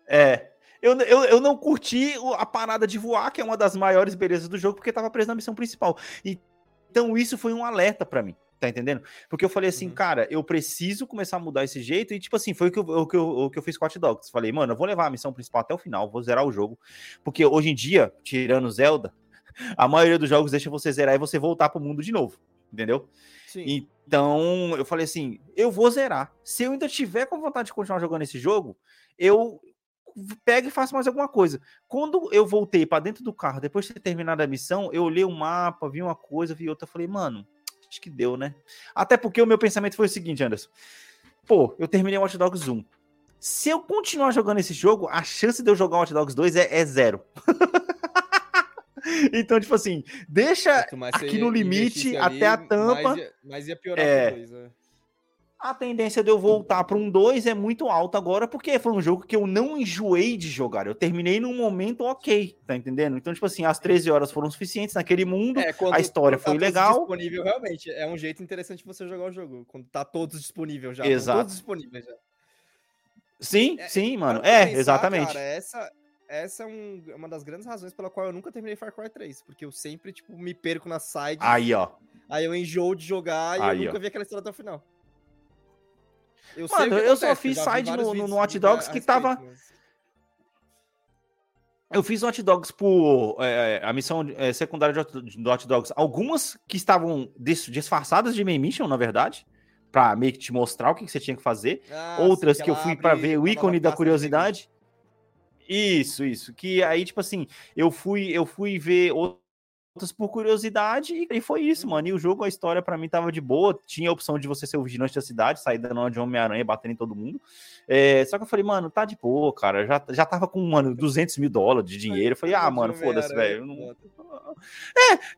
É. Eu, eu, eu não curti a parada de voar, que é uma das maiores belezas do jogo, porque tava preso na missão principal. E- Então isso foi um alerta pra mim, tá entendendo? Porque eu falei assim, Uhum. cara, eu preciso começar a mudar esse jeito. E tipo assim, foi o que eu, o que eu, o que eu fiz com Hot Dogs. Falei, mano, eu vou levar a missão principal até o final, vou zerar o jogo. Porque hoje em dia, tirando Zelda, a maioria dos jogos deixa você zerar e você voltar pro mundo de novo, entendeu? Sim. Então, eu falei assim, eu vou zerar. Se eu ainda tiver com vontade de continuar jogando esse jogo, eu pego e faço mais alguma coisa. Quando eu voltei para dentro do carro, depois de ter terminado a missão, eu olhei o mapa, vi uma coisa, vi outra, falei, mano, acho que deu, né? Até porque o meu pensamento foi o seguinte, Anderson. Pô, eu terminei o Watch Dogs 1. Se eu continuar jogando esse jogo, a chance de eu jogar o Watch Dogs 2 é, é zero. então, tipo assim, deixa aqui no limite, até a tampa. Mais ia, piorar É. dois, né? a tendência de eu voltar para um 2 é muito alta agora, porque foi um jogo que eu não enjoei de jogar. Eu terminei num momento ok, tá entendendo? Então, tipo assim, as 13 horas foram suficientes naquele mundo. É, quando- a história quando foi tá todos legal. disponível, realmente, é um jeito interessante de você jogar o jogo. Quando tá todos disponíveis já. tão Exato. Todos disponíveis já. Sim, É, sim, mano. Para pra É, pensar, exatamente. Cara, essa, essa é um- uma das grandes razões pela qual eu nunca terminei Far Cry 3. Porque eu sempre, tipo, me perco na side. Aí, ó. Aí eu enjoo de jogar e Aí, eu nunca ó. vi aquela história até o final. Eu Mano, que eu só fiz side no- no- Hot Dogs que tava- mas- Eu fiz Hot Dogs por é, a missão é, secundária do Hot Dogs. Algumas que estavam dis- disfarçadas de main mission, na verdade. Pra meio que te mostrar o que, que você tinha que fazer. Ah, outras sim, que eu fui pra abre ver o ícone da curiosidade. Isso, isso. Que aí, tipo assim, eu fui, eu fui ver outras por curiosidade e foi isso, mano. E o jogo, a história pra mim tava de boa. Tinha a opção de você ser o vigilante da cidade, sair dando de Homem-Aranha, batendo em todo mundo. É, só que eu falei, mano, tá de boa, cara. Já, já tava com, mano, 200 mil dólares de dinheiro. Eu falei, ah, mano, foda-se, velho. não-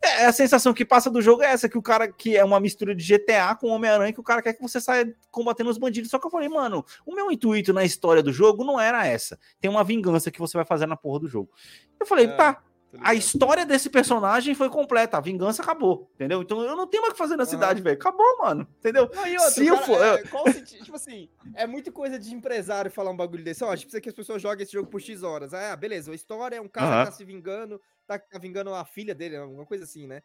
É, a sensação que passa do jogo é essa, que o cara que é uma mistura de GTA com Homem-Aranha, que o cara quer que você saia combatendo os bandidos. Só que eu falei, mano, o meu intuito na história do jogo não era essa. Tem uma vingança que você vai fazer na porra do jogo. Eu falei, É, tá a ligado? história desse personagem foi completa, a vingança acabou, entendeu? Então eu não tenho mais o que fazer na cidade, velho. Acabou, mano, entendeu? Não, outra, Se eu cara, for- é, qual o sentido? Tipo assim, é muito coisa de empresário falar um bagulho desse. Ó, a gente precisa que as pessoas joguem esse jogo por X horas. Ah, beleza, a história é um cara que tá se vingando, tá, tá vingando a filha dele, alguma coisa assim, né?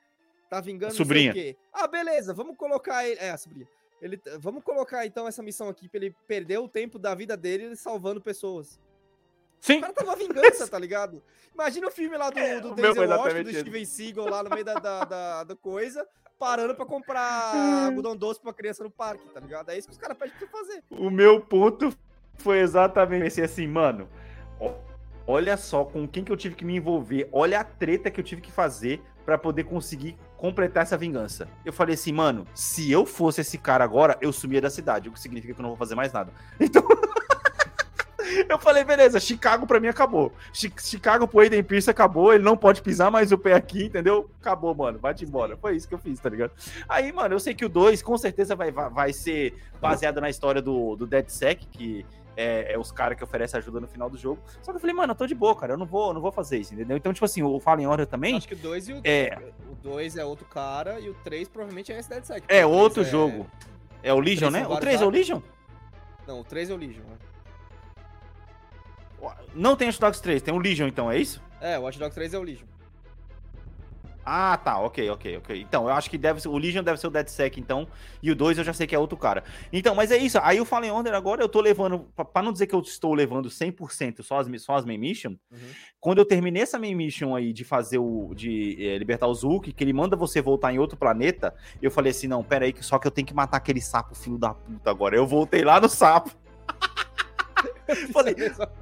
Tá vingando A sobrinha. o quê. Ah, beleza, vamos colocar ele. É, a sobrinha. Ele, vamos colocar então essa missão aqui pra ele perder o tempo da vida dele salvando pessoas. O Sim. cara tava vingança, tá ligado? Imagina o filme lá do, É, do o Denzel Washington, do. Steven Seagal lá no meio da, da, da, da coisa, parando pra comprar algodão doce pra criança no parque, tá ligado? É isso que os caras pedem pra fazer. O meu ponto foi exatamente esse assim, mano. Olha só com quem que eu tive que me envolver, olha a treta que eu tive que fazer pra poder conseguir completar essa vingança. Eu falei assim, mano, se eu fosse esse cara agora, eu sumia da cidade, o que significa que eu não vou fazer mais nada. Então Eu falei, beleza, Chicago pra mim acabou. Chi- Chicago pro Aiden Pierce acabou, ele não pode pisar mais o pé aqui, entendeu? Acabou, mano, vai-te embora. Foi isso que eu fiz, tá ligado? Aí, mano, eu sei que o 2 com certeza vai, vai, vai ser baseado na história do, do DeadSec, que é, é os caras que oferecem ajuda no final do jogo. Só que eu falei, mano, eu tô de boa, cara, eu não vou, eu não vou fazer isso, entendeu? Então, tipo assim, o Fallen Order também Acho que o 2 e o. é, O 2 é outro cara e o 3 provavelmente é esse Dead Sec. é outro jogo. É o Legion, três né? O 3 é o vários Legion? Não, o 3 é o Legion. né? Não tem Watch Dogs 3, tem o Legion então, é isso? É, o Watch Dogs 3 é o Legion. Ah, tá, ok, ok, ok. Então, eu acho que deve ser, o Legion deve ser o DeadSec, então, e o 2 eu já sei que é outro cara. Então, mas é isso, aí o Fallen Order agora eu tô levando, pra- pra não dizer que eu estou levando 100% só as, só as main mission, Uhum. quando eu terminei essa main mission aí de fazer o, de eh, libertar o Zulk, que ele manda você voltar em outro planeta, eu falei assim, não, pera aí, só que eu tenho que matar aquele sapo filho da puta agora. Eu voltei lá no sapo. Falei,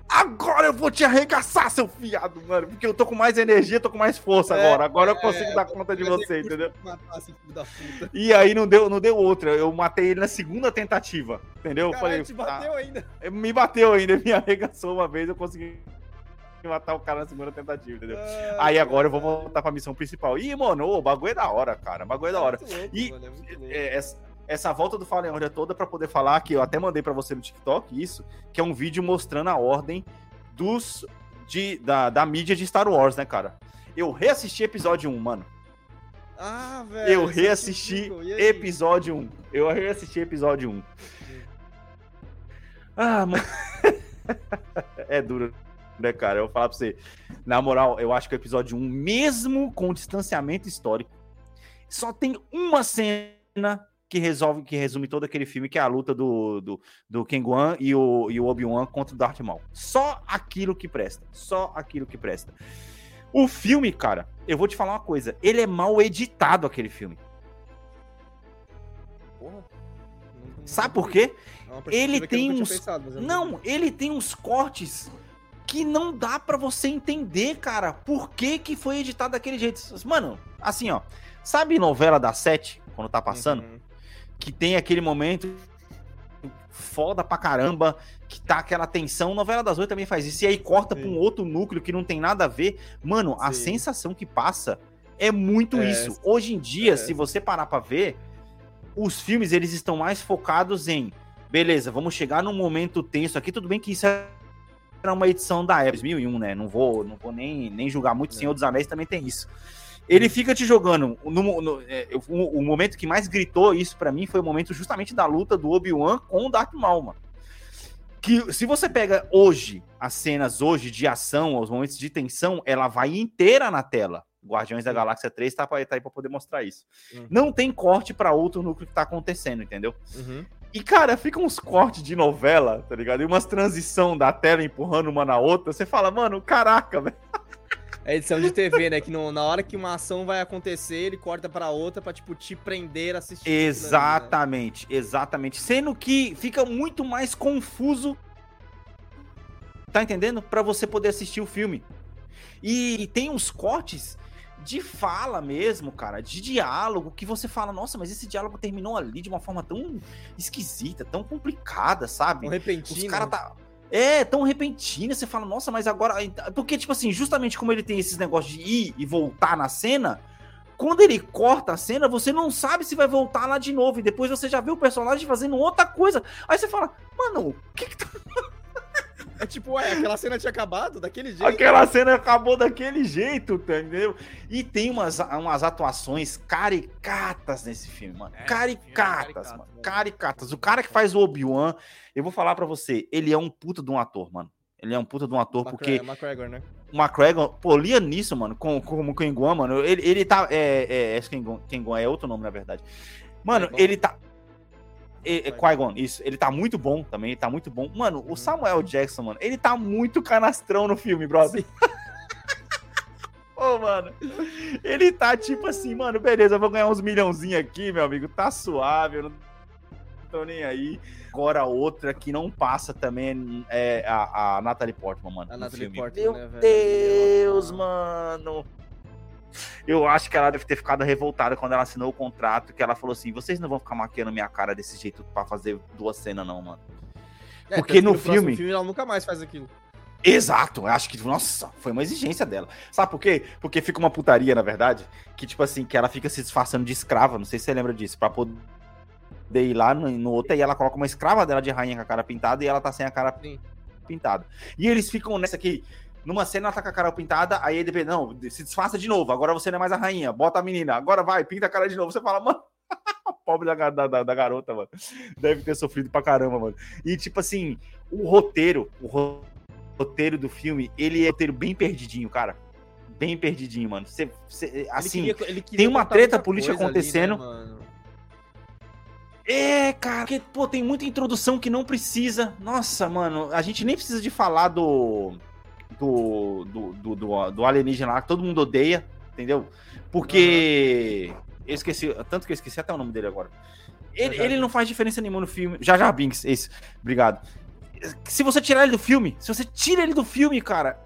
agora eu vou te arregaçar, seu fiado, mano. Porque eu tô com mais energia, tô com mais força É, agora. Agora eu é, consigo dar conta de você, entendeu? matar. E aí não deu, não deu outra. Eu matei ele na segunda tentativa, entendeu? Eu Caralho, te tá. bateu ainda. Me bateu ainda, me arregaçou uma vez, eu consegui matar o cara na segunda tentativa, entendeu? Aí agora eu vou voltar pra missão principal. Ih, mano, o bagulho é da hora, cara. O bagulho é da hora. Muito louco, E- mano, é. É, essa, volta do Fallen Order toda pra poder falar, que eu até mandei pra você no TikTok isso, que é um vídeo mostrando a ordem dos de, da, da mídia de Star Wars, né, cara? Eu reassisti episódio 1, mano. Ah, velho. Eu é reassisti aí? episódio 1. Eu reassisti episódio 1. Ah, mano. é duro, né, cara? Eu vou falar pra você. Na moral, eu acho que o episódio 1, mesmo com distanciamento histórico, só tem uma cena que resolve, que resume todo aquele filme, que é a luta do, do, do Ken Guan e o, e o Obi-Wan contra o Darth Maul. Só aquilo que presta. Só aquilo que presta. O filme, cara, eu vou te falar uma coisa. Ele é mal editado, aquele filme. Porra. Não- Sabe por quê? É Ele tem uns- pensado, eu Não, ele tem uns cortes que não dá pra você entender, cara, por que que foi editado daquele jeito. Mano, assim, ó, sabe novela da sete, quando tá passando, Uhum. Que tem aquele momento foda pra caramba, que tá aquela tensão, novela das oito também faz isso, e aí corta pra um Sim. outro núcleo que não tem nada a ver. Mano, a Sim. sensação que passa é muito É, isso. Hoje em dia, é. se você parar pra ver, os filmes eles estão mais focados em beleza, vamos chegar num momento tenso aqui, tudo bem que isso era uma edição da época, 2001, né? Não vou, não vou nem, nem julgar muito, É. Senhor dos Anéis também tem isso. Ele fica te jogando. No, no- é, o, o momento que mais gritou isso pra mim foi o momento justamente da luta do Obi-Wan com o Darth Maul, mano. Que se você pega hoje, as cenas hoje de ação, os momentos de tensão, ela vai inteira na tela. Guardiões da. Galáxia 3 tá, pra- tá aí pra poder mostrar isso. Uhum. Não tem corte pra outro núcleo que tá acontecendo, entendeu? Uhum. E, cara, fica uns cortes de novela, tá ligado? E umas transição da tela empurrando uma na outra. Você fala, mano, caraca, velho. É edição de TV, né? Que no- na hora que uma ação vai acontecer, ele corta pra outra pra, tipo, te prender assistindo. aquilo ali, né? Exatamente, exatamente. Sendo que fica muito mais confuso. Tá entendendo? Pra você poder assistir o filme. E, e tem uns cortes de fala mesmo, cara, de diálogo, que você fala, nossa, mas esse diálogo terminou ali de uma forma tão esquisita, tão complicada, sabe? Um repentino. Os caras tá. É, tão repentino, você fala, nossa, mas agora. Porque, tipo assim, justamente como ele tem esses negócios de ir e voltar na cena, quando ele corta a cena, você não sabe se vai voltar lá de novo. E depois você já vê o personagem fazendo outra coisa. Aí você fala, mano, o que que tá. É tipo, ué, aquela cena tinha acabado daquele jeito. Aquela cena acabou daquele jeito, tá entendeu? E tem umas, umas atuações caricatas nesse filme, mano. É, caricatas, filme é caricato, mano. né? Caricatas. O cara que faz o Obi-Wan, eu vou falar pra você, ele é um puta de um ator, mano. Ele é um puta de um ator, porque McGregor, McGregor, né? o McGregor, pô, lia nisso, mano, com, com o Kenguan, mano. Ele, ele tá. É, é, acho que Kenguan, Kenguan é outro nome, na verdade. Mano, Qui-Gon. ele tá. É, é, Qui-Gon, isso. Ele tá muito bom também, ele tá muito bom. Mano, o Samuel Jackson, mano, ele tá muito canastrão no filme, brother. Ô, mano, ele tá tipo assim, mano, beleza, eu vou ganhar uns milhãozinhos aqui, meu amigo, tá suave, eu não tô nem aí. Agora outra que não passa também é a, a Natalie Portman, mano. A Natalie filme. Portman, Meu né, velho? Deus, Ah. mano. Eu acho que ela deve ter ficado revoltada quando ela assinou o contrato, que ela falou assim: vocês não vão ficar maquiando minha cara desse jeito pra fazer duas cenas, não, mano. É, Porque no próximo filme- filme ela nunca mais faz aquilo. Exato, eu acho que, nossa, foi uma exigência dela. Sabe por quê? Porque fica uma putaria, na verdade, que tipo assim, que ela fica se disfarçando de escrava, não sei se você lembra disso, pra poder ir lá no, no outro, e ela coloca uma escrava dela de rainha com a cara pintada e ela tá sem a cara pintada. E eles ficam nessa aqui, numa cena ela tá com a cara pintada, aí ele depende, não, se disfarça de novo, agora você não é mais a rainha, bota a menina, agora vai, pinta a cara de novo. Você fala, mano, pobre da, da, da- garota, mano, deve ter sofrido pra caramba, mano. E tipo assim, o roteiro, o ro- roteiro do filme, ele é um roteiro bem perdidinho, cara. Bem perdidinho, mano. Você- Ele assim, queria- ele queria tem uma treta política coisa ali, né, acontecendo. É, cara, porque, pô, tem muita introdução que não precisa. Nossa, mano, a gente nem precisa de falar do. Do, do, do, do, do alienígena lá, que todo mundo odeia, entendeu? Porque. Eu esqueci, tanto que eu esqueci até o nome dele agora. Ele, ele não faz diferença nenhuma no filme. Já já Binks, esse. Obrigado. Se você tirar ele do filme, se você tira ele do filme, cara,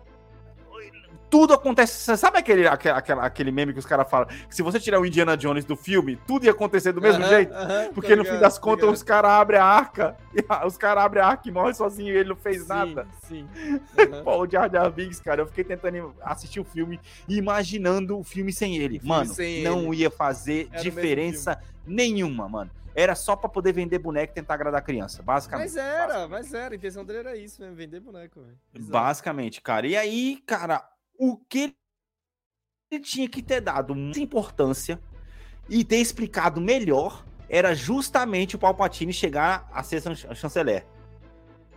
tudo acontece. Sabe aquele, aquele, aquele meme que os caras falam? Que se você tirar o Indiana Jones do filme, tudo ia acontecer do mesmo jeito? Porque no ligado, fim das contas ligado. os caras abrem a arca, e a- os caras abrem a arca e morrem sozinho e ele não fez Sim, nada. Sim. Aham. Pô, o Jar Jar Binks, cara, eu fiquei tentando assistir o filme e imaginando o filme sem ele. filme Mano, sem não ia fazer Era diferença nenhuma, mano. Era só pra poder vender boneco e tentar agradar a criança, basicamente. Mas era, mas era. A intenção dele era isso mesmo, vender boneco, velho. Basicamente, cara. E aí, cara, o que ele tinha que ter dado muita importância e ter explicado melhor era justamente o Palpatine chegar a ser chan- chanceler.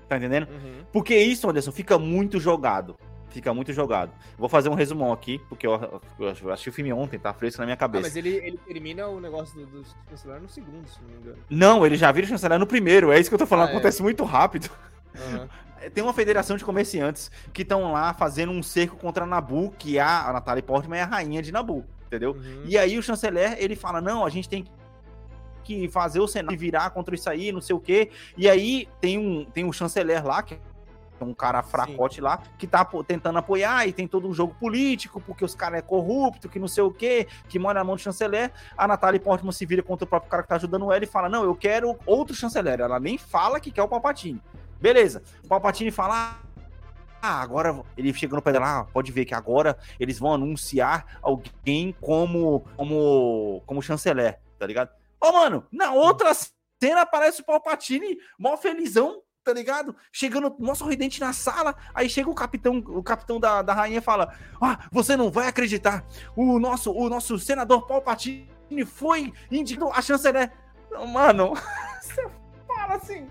Tá entendendo? Uhum. Porque isso, Anderson, fica muito jogado. Fica muito jogado. Vou fazer um resumão aqui, porque eu, eu assisti o filme ontem, tá fresco na minha Ah, cabeça. mas ele, ele termina o negócio do, do cancelar no segundo, se não me engano. Não, ele já vira chanceler no primeiro. É isso que eu tô falando. Ah, é. Acontece muito rápido. Aham. Tem uma federação de comerciantes que estão lá fazendo um cerco contra a Nabu, que a, a Natalie Portman é a rainha de Nabu, entendeu? Uhum. E aí o chanceler, ele fala, não, a gente tem que fazer o Senado virar contra isso aí, não sei o quê. E aí tem um, tem um chanceler lá, que é um cara fracote lá, que tá tentando apoiar e tem todo um jogo político, porque os caras é corrupto, que não sei o quê, que mora na mão do chanceler. A Natalie Portman se vira contra o próprio cara que tá ajudando ela e fala, não, eu quero outro chanceler. Ela nem fala que quer o Palpatine. Beleza. Palpatine fala, ah, agora ele chega no pé dela, ah, pode ver que agora eles vão anunciar alguém como como como chanceler, tá ligado? Ô, mano, na outra cena aparece o Palpatine, mó felizão, tá ligado? Chegando, mó sorridente na sala, aí chega o capitão, o capitão da, da rainha fala: "Ah, você não vai acreditar. O nosso o nosso senador Palpatine foi indicado a chanceler". Mano, você fala assim,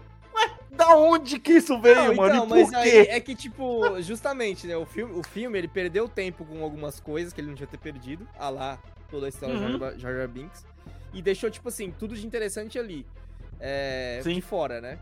da onde que isso veio, Não, mano? então, mas aí é que, tipo, justamente, né? O filme, o filme, ele perdeu tempo com algumas coisas que ele não tinha ter perdido. A lá, toda a história Uhum. do Jar Jar- Binks. E deixou, tipo assim, tudo de interessante ali. É, Sim. de fora, né?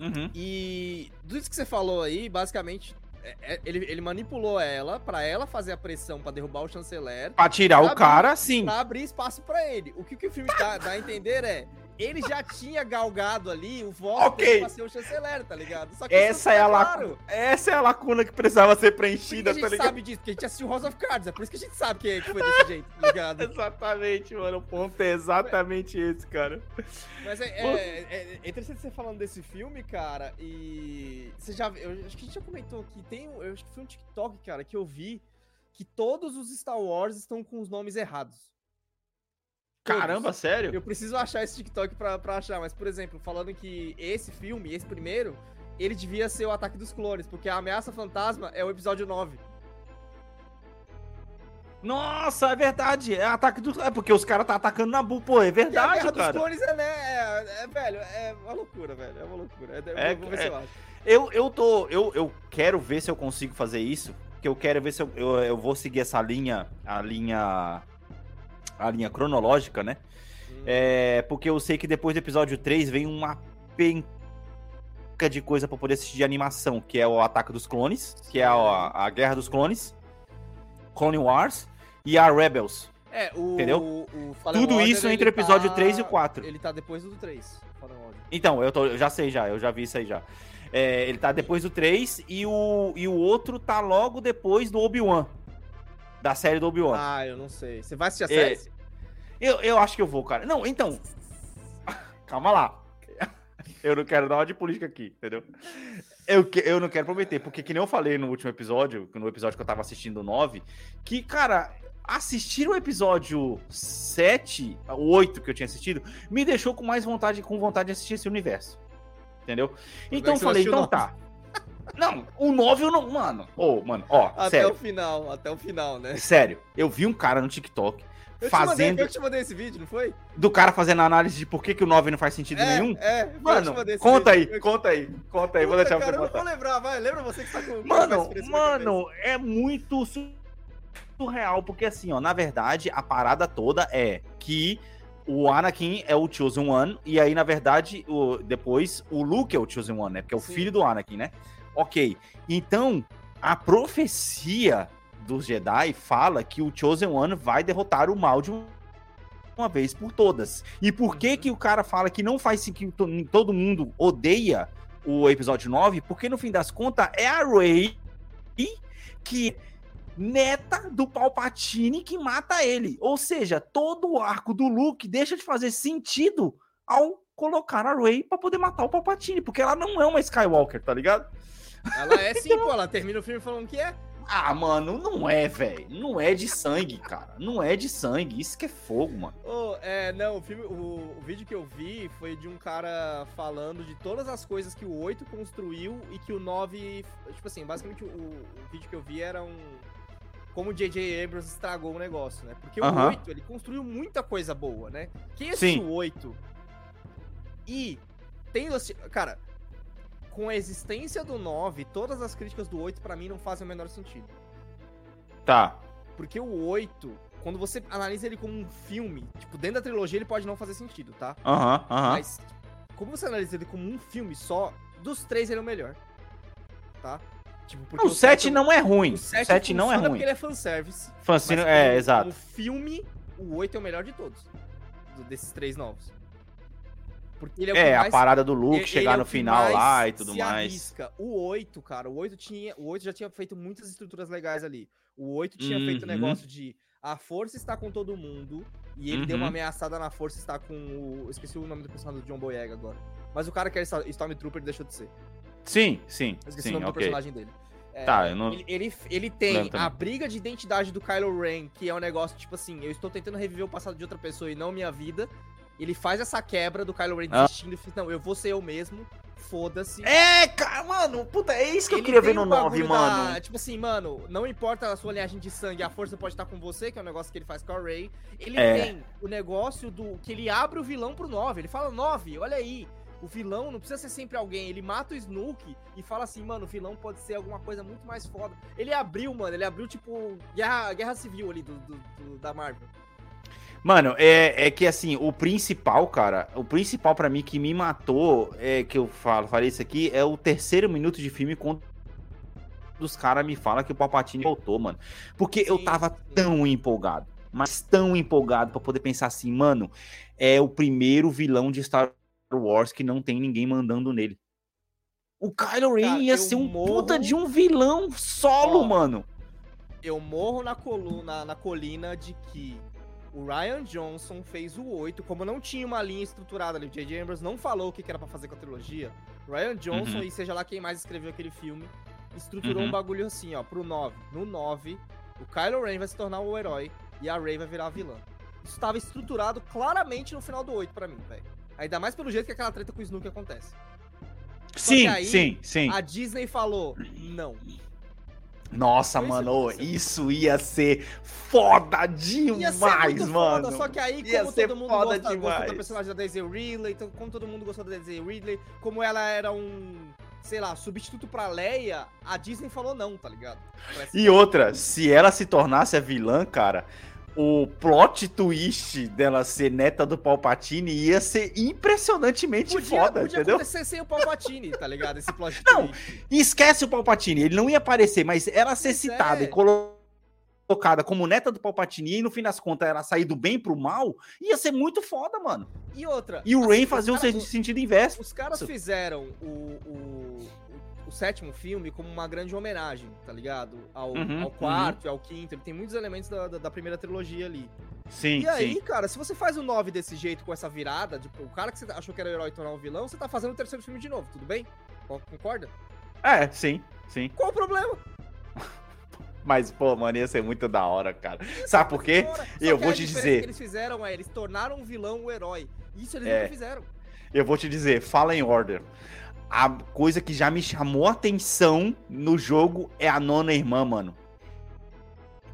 Uhum. E tudo isso que você falou aí, basicamente, é- é- ele, ele manipulou ela pra ela fazer a pressão pra derrubar o chanceler, Pra tirar o Sabe? cara, sim. pra abrir espaço pra ele. O que, que o filme dá, dá a entender é. Ele já tinha galgado ali o voto Ok. dele pra ser o chanceler, tá ligado? Só que Essa é a tá claro. Essa é a lacuna que precisava ser Por que que preenchida, a tá gente ligado? sabe disso? Porque a gente assistiu House of Cards, é por isso que a gente sabe que, que foi desse jeito, tá ligado? Exatamente, mano. O ponto é exatamente esse, cara. Mas é, é, é- é interessante você falando desse filme, cara, e você já, eu acho que a gente já comentou que tem, um- eu acho que foi um TikTok, cara, que eu vi que todos os Star Wars estão com os nomes errados. Todos. Caramba, sério? Eu preciso achar esse TikTok pra, pra achar, mas, por exemplo, falando que esse filme, esse primeiro, ele devia ser o Ataque dos Clones, porque a Ameaça Fantasma é o episódio 9. Nossa, é verdade. É ataque do. É porque os caras tá atacando na bu, pô. É E a verdade, Guerra dos cara. Clones é, né, é, é, velho, é uma loucura, velho, é uma loucura. É, É, vou ver é. se eu acho. Eu, eu tô. Eu, eu quero ver se eu consigo fazer isso. Porque eu quero ver se eu, eu, eu vou seguir essa linha. A linha. A linha cronológica, né? Hum. É, porque eu sei que depois do episódio 3 vem uma penca de coisa pra poder assistir de animação, que é o Ataque dos Clones, que é a, a Guerra dos Clones, Clone Wars e a Rebels. É, o. Entendeu? o- o Tudo Order, isso entre o episódio tá- 3 e o 4. Ele tá depois do 3. Fallen Order. Então, eu, tô, eu já sei já, eu já vi isso aí já. É, ele tá depois do 3 e o, e o outro tá logo depois do Obi-Wan. Da série do Obi-Wan. Ah, eu não sei. Você vai assistir a É. série? Eu, eu acho que eu vou, cara. Não, então. Calma lá. Eu não quero dar uma de política aqui, entendeu? Eu, que- eu não quero prometer, porque que nem eu falei no último episódio, no episódio que eu tava assistindo o 9, que, cara, assistir o episódio 7, o 8 que eu tinha assistido, me deixou com mais vontade, com vontade de assistir esse universo. Entendeu? Então eu falei, então tá. Não, o 9 eu não. Mano, ô, mano, ó, Até sério. o final, até o final, né? Sério, eu vi um cara no TikTok Eu te, mandei, fazendo. eu te mandei esse vídeo, não foi? Do cara fazendo a análise de por que, que o 9 não faz sentido é, nenhum. É, eu te Mano, conta aí. Eu- conta aí, conta aí, vou Puta, deixar cara, você eu contar. vou lembrar, vai. Lembra você que tá com. Mano, mano, é muito su- surreal, porque assim, ó, na verdade, a parada toda é que o Anakin é o Chosen One, e aí, na verdade, o, depois o Luke é o Chosen One, né? Porque é o Sim. filho do Anakin, né? Ok. Então, a profecia dos Jedi fala que o Chosen One vai derrotar o mal de um- uma vez por todas. E por que Uhum. que o cara fala que não faz sentido, que to- todo mundo odeia o episódio 9, porque no fim das contas é a Rey que neta do Palpatine que mata ele. Ou seja, todo o arco do Luke deixa de fazer sentido ao colocar a Rey para poder matar o Palpatine, porque ela não é uma Skywalker, tá ligado? Ela é sim, pô. Ela termina o filme falando que é. Ah, mano, não é, velho. Não é de sangue, cara. Não é de sangue. Isso que é fogo, mano. Oh, é, não, o, filme, o, o, vídeo que eu vi foi de um cara falando de todas as coisas que o 8 construiu e que o 9. Tipo assim, basicamente o, o vídeo que eu vi era um. Como o J.J. Abrams estragou o negócio, né? Porque uh -huh. o 8, ele construiu muita coisa boa, né? Quem assistiu o 8 e tem. Cara, com a existência do 9, todas as críticas do 8 para mim não fazem o menor sentido. Tá. Porque o 8, quando você analisa ele como um filme, tipo, dentro da trilogia ele pode não fazer sentido, tá? Aham, uh aham. uh -huh. Mas, como você analisa ele como um filme só, dos três ele é o melhor. Tá? Tipo, porque o, o 7 não é ruim. O 7, 7 não é ruim. porque ele é fanservice. Fanservice, é, como, exato. Como filme, o 8 é o melhor de todos. Desses três novos. Porque ele é, é mais, a parada do Luke chegar é no final lá e tudo mais. Arrisca. O 8, cara, o 8 tinha, o 8 já tinha feito muitas estruturas legais ali. O 8 tinha uhum. feito o negócio de a força está com todo mundo e ele uhum. deu uma uhum. ameaçada na força está com o, esqueci o nome do personagem do John Boyega agora. Mas o cara que era Stormtrooper deixou de ser. Sim, sim. Eu esqueci sim, o nome okay. do personagem dele. É, tá, eu não. Ele, ele, ele tem a briga de identidade do Kylo Ren, que é um negócio tipo assim: eu estou tentando reviver o passado de outra pessoa e não minha vida. Ele faz essa quebra do Kylo Ren ah. desistindo e não, eu vou ser eu mesmo, foda-se. É, cara, mano, puta, é isso que ele eu queria ver no 9, mano. Da, tipo assim, mano, não importa a sua linhagem de sangue, a força pode estar com você, que é um negócio que ele faz com a Rey. Ele é. tem o negócio do que ele abre o vilão pro 9. Ele fala, 9, olha aí. O vilão não precisa ser sempre alguém. Ele mata o Snook e fala assim, mano, o vilão pode ser alguma coisa muito mais foda. Ele abriu, mano, ele abriu, tipo, guerra, guerra civil ali do, do, do da Marvel. Mano, é, é que assim, o principal, cara, o principal para mim que me matou, é que eu falo, falei isso aqui, é o terceiro minuto de filme quando os caras me falam que o Palpatine voltou, mano. Porque eu tava tão empolgado, mas tão empolgado para poder pensar assim, mano, é o primeiro vilão de Star Wars que não tem ninguém mandando nele. O Kylo Ren ia ser um morro... puta de um vilão solo, Ó, mano. Eu morro na coluna, na colina de que o Ryan Johnson fez o 8, como não tinha uma linha estruturada ali, o J.J. Abrams não falou o que era para fazer com a trilogia. Ryan Johnson, uhum. e seja lá quem mais escreveu aquele filme, estruturou uhum. um bagulho assim, ó, pro 9. No 9, o Kylo Ren vai se tornar o herói e a Rey vai virar a vilã. Isso estava estruturado claramente no final do 8 para mim, velho. Ainda mais pelo jeito que aquela treta com o Snook acontece. Sim, aí, sim, sim. A Disney falou: não, nossa, mano, isso ia ser foda demais, ser mano. Foda, só que aí, ia como todo mundo gosta, gostou da personagem da Daisy Ridley, então, como todo mundo gostou da Daisy Ridley, como ela era um, sei lá, substituto pra Leia, a Disney falou não, tá ligado? Parece e outra, se ela se tornasse a vilã, cara, o plot twist dela ser neta do Palpatine ia ser impressionantemente podia, foda, podia entendeu? Podia acontecer sem o Palpatine, tá ligado? Esse plot não, twist. Não, esquece o Palpatine, ele não ia aparecer, mas ela ser citada é. e colocada como neta do Palpatine e no fim das contas ela sair do bem pro mal, ia ser muito foda, mano. E outra... E o assim, Rain fazer o um sentido inverso. Os caras fizeram o, o o sétimo filme como uma grande homenagem, tá ligado? Ao, uhum, ao quarto uhum. e ao quinto. Ele tem muitos elementos da, da, da, primeira trilogia ali. Sim. E aí, sim. cara, se você faz o 9 desse jeito, com essa virada, tipo, o cara que você achou que era o herói tornar um vilão, você tá fazendo o terceiro filme de novo, tudo bem? Concorda? É, sim, sim. Qual o problema? Mas, pô, mano, ia ser muito da hora, cara. Isso Sabe por quê? Eu vou te dizer. que eles fizeram é, eles tornaram um vilão o herói. Isso eles é. nunca fizeram. Eu vou te dizer, fala em order a coisa que já me chamou a atenção no jogo é a nona irmã, mano.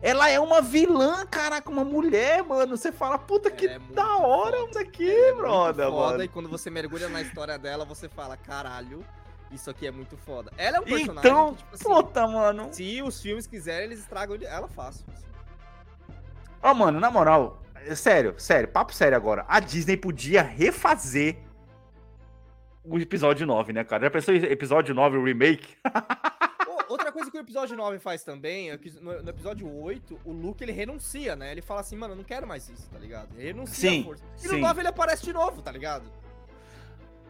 Ela é uma vilã, caraca, uma mulher, mano. Você fala, puta que é da hora isso aqui, é brother, mano. E quando você mergulha na história dela, você fala, caralho, isso aqui é muito foda. Ela é um personagem então, que, tipo assim, puta, mano. Se os filmes quiserem, eles estragam ela fácil. Ó, oh, mano, na moral, sério, sério, papo sério agora. A Disney podia refazer o episódio 9, né, cara? Já pensou em episódio 9, o remake? Outra coisa que o episódio 9 faz também é que no, episódio 8, o Luke ele renuncia, né? Ele fala assim, mano, eu não quero mais isso, tá ligado? Ele renuncia sim. E sim. no 9 ele aparece de novo, tá ligado?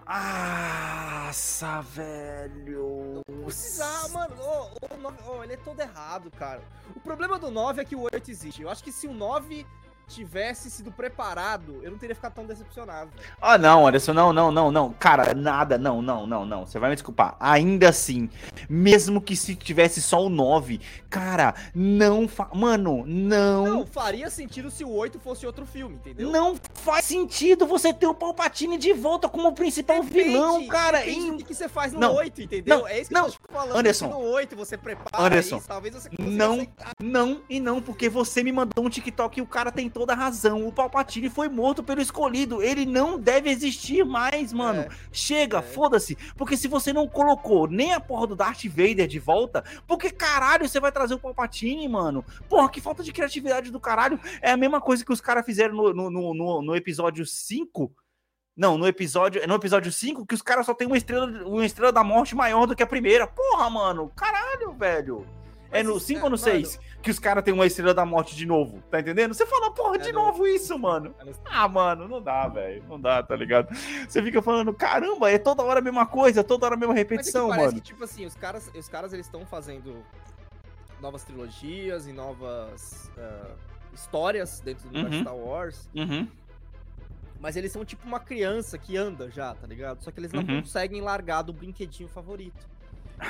Nossa, velho. Precisar, mano. ô, nove- ô, ele é todo errado, cara. O problema do 9 é que o 8 existe. Eu acho que se o 9 tivesse sido preparado, eu não teria ficado tão decepcionado. Ah, não, Anderson, não, não, não, não. Cara, nada, não, não, não, não. Você vai me desculpar. Ainda assim, mesmo que se tivesse só o 9, cara, não fa... Mano, não. Não, faria sentido se o 8 fosse outro filme, entendeu? Não faz sentido você ter o Palpatine de volta como principal Depende, vilão, cara. Depende do que, você faz no Não, 8, entendeu? não, é isso que não. eu tô falando. Anderson. No 8 você prepara Anderson, isso, talvez você Não, aceitar. não e não, porque você me mandou um TikTok e o cara tem toda a razão. O Palpatine foi morto pelo escolhido. Ele não deve existir mais, mano. É. Chega, É. foda-se. Porque se você não colocou nem a porra do Darth Vader de volta, por que caralho você vai trazer o Palpatine, mano? Porra, que falta de criatividade do caralho. É a mesma coisa que os caras fizeram no, no, no, no- no episódio 5. Não, no episódio, no episódio 5, que os caras só tem uma estrela, uma estrela da morte maior do que a primeira. Porra, mano, caralho, velho. É no isso- 5 é, ou no mano. 6 que os caras têm uma estrela da morte de novo, tá entendendo? Você fala, porra, É de no- novo isso, mano. Ah, mano, não dá, velho. Não dá, tá ligado? Você fica falando, caramba, é toda hora a mesma coisa, toda hora a mesma Mas é que repetição, parece mano. que, tipo assim, os caras, os caras eles estão fazendo novas trilogias e novas ah, histórias dentro do Uhum. Star Wars, Uhum. mas eles são tipo uma criança que anda já, tá ligado? Só que eles não Uhum. conseguem largar do brinquedinho favorito.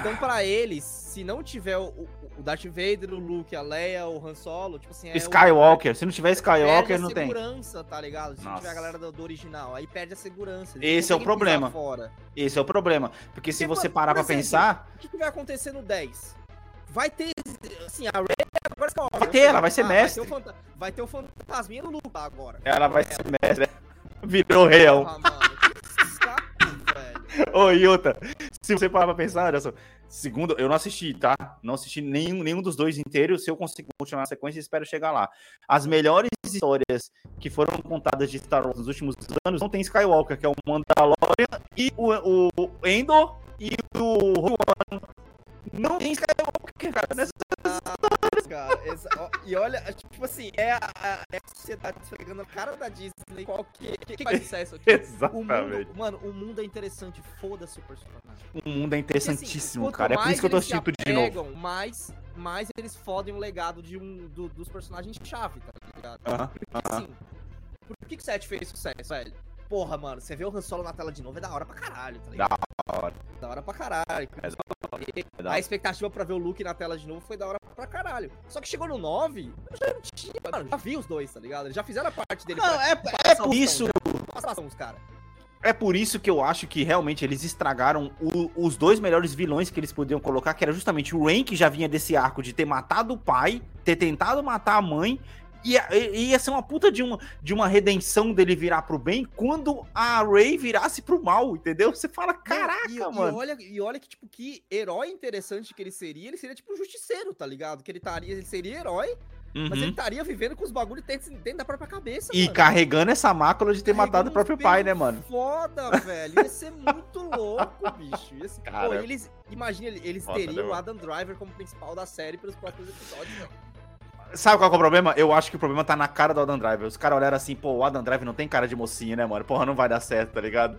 Então, pra eles, se não tiver o, o- o Darth Vader, o Luke, a Leia, o Han Solo, tipo assim, é o- Skywalker, se não tiver perde Skywalker, a não tem. segurança, tá ligado? Se não Nossa. tiver a galera do, do original, aí perde a segurança. eles não Esse é o problema. Esse é o problema. Porque se Porque, você parar pra exemplo, pensar, O que, vai acontecer no 10? Vai ter, assim, a Rey agora Vai ter, ela vai ser ah, mestre. Vai ter, o fanta- vai ter o fantasminha do Luke agora. ela vai ser mestre. né? Virou real. Porra, mano. Ô, Iota, se você parar pra pensar, segundo, eu não assisti, tá? Não assisti nenhum, nenhum dos dois inteiros. Se eu conseguir continuar a sequência, espero chegar lá. As melhores histórias que foram contadas de Star Wars nos últimos anos não tem Skywalker, que é o Mandalorian e o, o Endor e o Rogue. Não tem Skywalker, cara. Nessa... Cara, essa- ó, e olha, tipo assim, é a, é a sociedade esfregando a cara da Disney. Qual que, que, que vai disser isso aqui? O mundo, Exatamente. mano, o mundo é interessante, foda-se o personagem. O mundo é Porque, assim, interessantíssimo, quanto cara. É por isso que eu tô assistindo tudo de novo. Mais, mais eles fodem o legado de um do- dos personagens chave, tá ligado? Aham, Porque aham. assim, por que, que o 7 fez sucesso, velho? Porra, mano, você vê o Han Solo na tela de novo é da hora pra caralho, tá ligado? Da hora. Da hora pra caralho. É da A hora. expectativa pra ver o Luke na tela de novo foi da hora pra caralho. Só que chegou no 9, eu já não tinha, mano, já vi os dois, tá ligado? Eles já fizeram a parte dele Não, pra- é, é por isso. já. Passação os caras. É por isso que eu acho que realmente eles estragaram o- os dois melhores vilões que eles podiam colocar, que era justamente o Rain, que já vinha desse arco de ter matado o pai, ter tentado matar a mãe, ia, e- ia ser uma puta de uma, de uma redenção dele virar pro bem quando a Ray virasse pro mal, entendeu? Você fala, caraca, e, e mano. olha, e olha que, tipo, que herói interessante que ele seria. Ele seria, tipo, um justiceiro, tá ligado? Que ele, taria, ele seria herói, mas Uhum. ele estaria vivendo com os bagulhos dentro, dentro da própria cabeça, E mano. carregando essa mácula de ter Carregando matado o próprio pai, né, mano? Foda, velho. Ia ser muito louco, bicho. Ia ser... Pô, Cara. eles. Imagina, eles Foda, teriam né, o Adam Driver como principal da série pelos próximos episódios, velho. Sabe qual é o problema? Eu acho que o problema tá na cara do Adam Driver. Os caras olharam assim, pô, o Adam Driver não tem cara de mocinho, né, mano? Porra, não vai dar certo, tá ligado?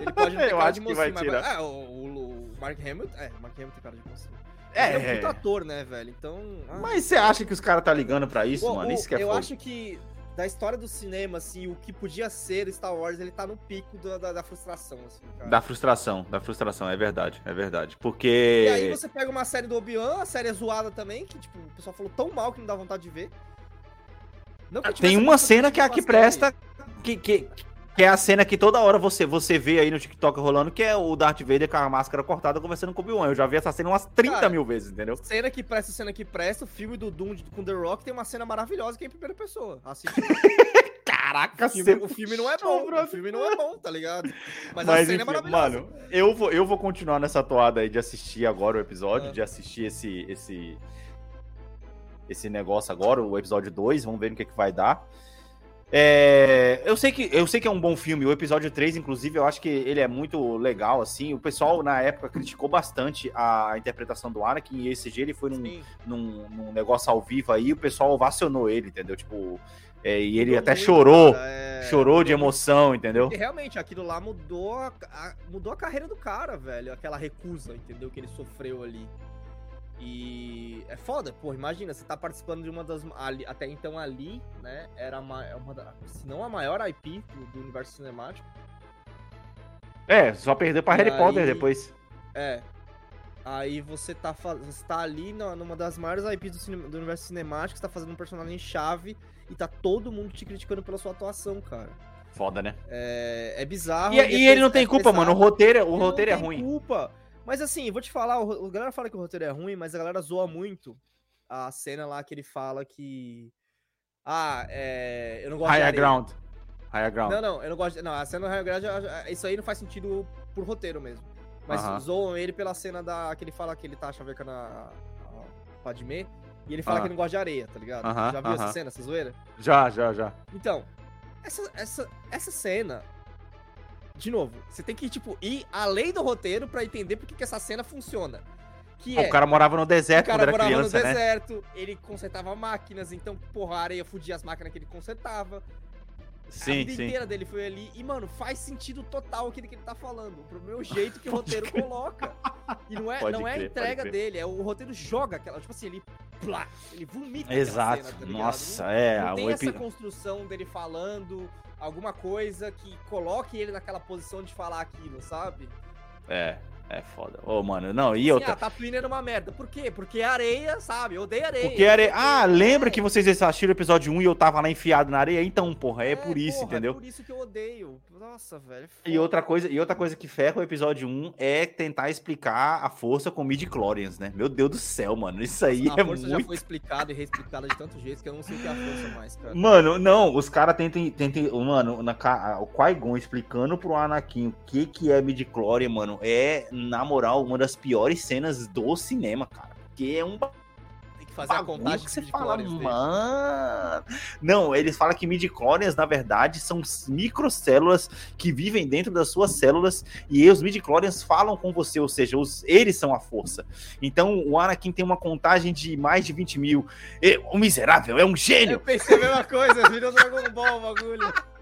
Ele pode não ter Eu cara de mocinho, mas. Ah, o, o- o Mark Hamill. É, o Mark Hamill tem cara de mocinho. É, Ele é um é. puta ator, né, velho? Então. ah. Mas você acha que os caras tá ligando pra isso, Pô, mano? o- Isso que é Eu acho que da história do cinema, assim, o que podia ser Star Wars, ele tá no pico da, da, da frustração, assim, cara. Da frustração, da frustração, é verdade, é verdade. Porque. E aí você pega uma série do Obi-Wan, a série é zoada também, que tipo, o pessoal falou tão mal que não dá vontade de ver. Não eu Tem uma cena que é a que presta, que, que, que é a cena que toda hora você, você vê aí no TikTok rolando, que é o Darth Vader com a máscara cortada conversando com o Obi-Wan. Eu já vi essa cena umas 30 Cara, mil vezes, entendeu? Cena que presta, cena que presta, o filme do Doom com The Rock tem uma cena maravilhosa que é em primeira pessoa. Assiste. Caraca, O filme, o filme não é bom, o filme não é bom, tá ligado? Mas, a Mas, cena é enfim, maravilhosa. mano, eu vou, eu vou continuar nessa toada aí de assistir agora o episódio, Ah. de assistir esse, esse, esse negócio agora, o episódio 2, vamos ver no que, que vai dar. É, eu, sei que, eu sei que é um bom filme, o episódio 3, inclusive, eu acho que ele é muito legal, assim. O pessoal, na época, criticou bastante a interpretação do Anakin, e esse dia ele foi num, num, num negócio ao vivo aí, o pessoal ovacionou ele, entendeu? Tipo, É, e ele Mudou até muito, chorou, cara, é, chorou de emoção, entendeu? Porque realmente aquilo lá mudou a, a- mudou a carreira do cara, velho. Aquela recusa, entendeu? Que ele sofreu ali. E é foda, pô. Imagina, você tá participando de uma das. ali- até então ali, né? Era uma, uma da, se não a maior IP do, do universo cinemático. É, só perdeu pra E Harry aí- Potter depois. É. Aí você tá, você tá ali numa das maiores IPs do, cinema- do universo cinemático, você tá fazendo um personagem chave e tá todo mundo te criticando pela sua atuação, cara. Foda, né? É, é bizarro. E, e ele não tem é culpa, mano. O roteiro, o Ele roteiro é não tem ruim. culpa. Mas assim, vou te falar, o, o galera fala que o roteiro é ruim, mas a galera zoa muito a cena lá que ele fala que. Ah, é. Eu não gosto de Higher areia. ground. Higher ground. Não, não, eu não gosto de. Não, a cena do Higher Ground, isso aí não faz sentido por roteiro mesmo. Mas Aham. zoam ele pela cena da. que ele fala que ele tá chavecando a, a Padmé. E ele fala que ele não gosta de areia, tá ligado? Aham, já viu essa cena, essa zoeira? Já, já, já. Então, essa, essa, essa cena. De novo, você tem que, tipo, ir além do roteiro pra entender por que essa cena funciona. Que é. O cara morava no o deserto quando cara era morava criança, no né? deserto, ele consertava máquinas, então, porra, a areia fudia as máquinas que ele consertava. a Sim, vida sim. inteira dele foi ali. E, mano, faz sentido total aquilo que ele tá falando. O problema é o jeito que o roteiro coloca. E não é, Pode não é a crer, entrega dele, é o roteiro joga aquela. Tipo assim, ele. Plá, ele vomita. Exato. cena, tá? Nossa, Não- é. não o tem essa epi- construção dele falando alguma coisa que coloque ele naquela posição de falar aquilo, sabe? É, é foda. Ô, mano, não, e Assim, outra. ah, Tatooine era uma merda. Por quê? Porque é areia, sabe? Eu odeio areia. Porque are... Ah, lembra É. que vocês assistiram o episódio 1 e eu tava lá enfiado na areia? Então, porra, é, por isso, porra, entendeu? É por isso que eu odeio. Nossa, velho. é E foda. outra coisa, e outra coisa que ferra o episódio 1 é tentar explicar a força com midi-chlorians, né? Meu Deus do céu, mano. Isso aí a é força já muito. foi explicada e reexplicada de tanto jeito que eu não sei o que é a força mais, cara. Mano, não, os caras tentem, tentem. Mano, na, o Qui-Gon explicando pro Anakin o que, que é midi-chlorian, mano, é, na moral, uma das piores cenas do cinema, cara. Porque é um Tem que fazer a contagem que você fala, mano. Não, eles falam que midi-chlorians, na verdade, são microcélulas que vivem dentro das suas células e os midi-chlorians falam com você, ou seja, os, eles são a força. Então, o Anakin tem uma contagem de mais de 20 mil. E, o miserável é um gênio. Eu pensei a mesma coisa, virou Dragon Ball o bagulho.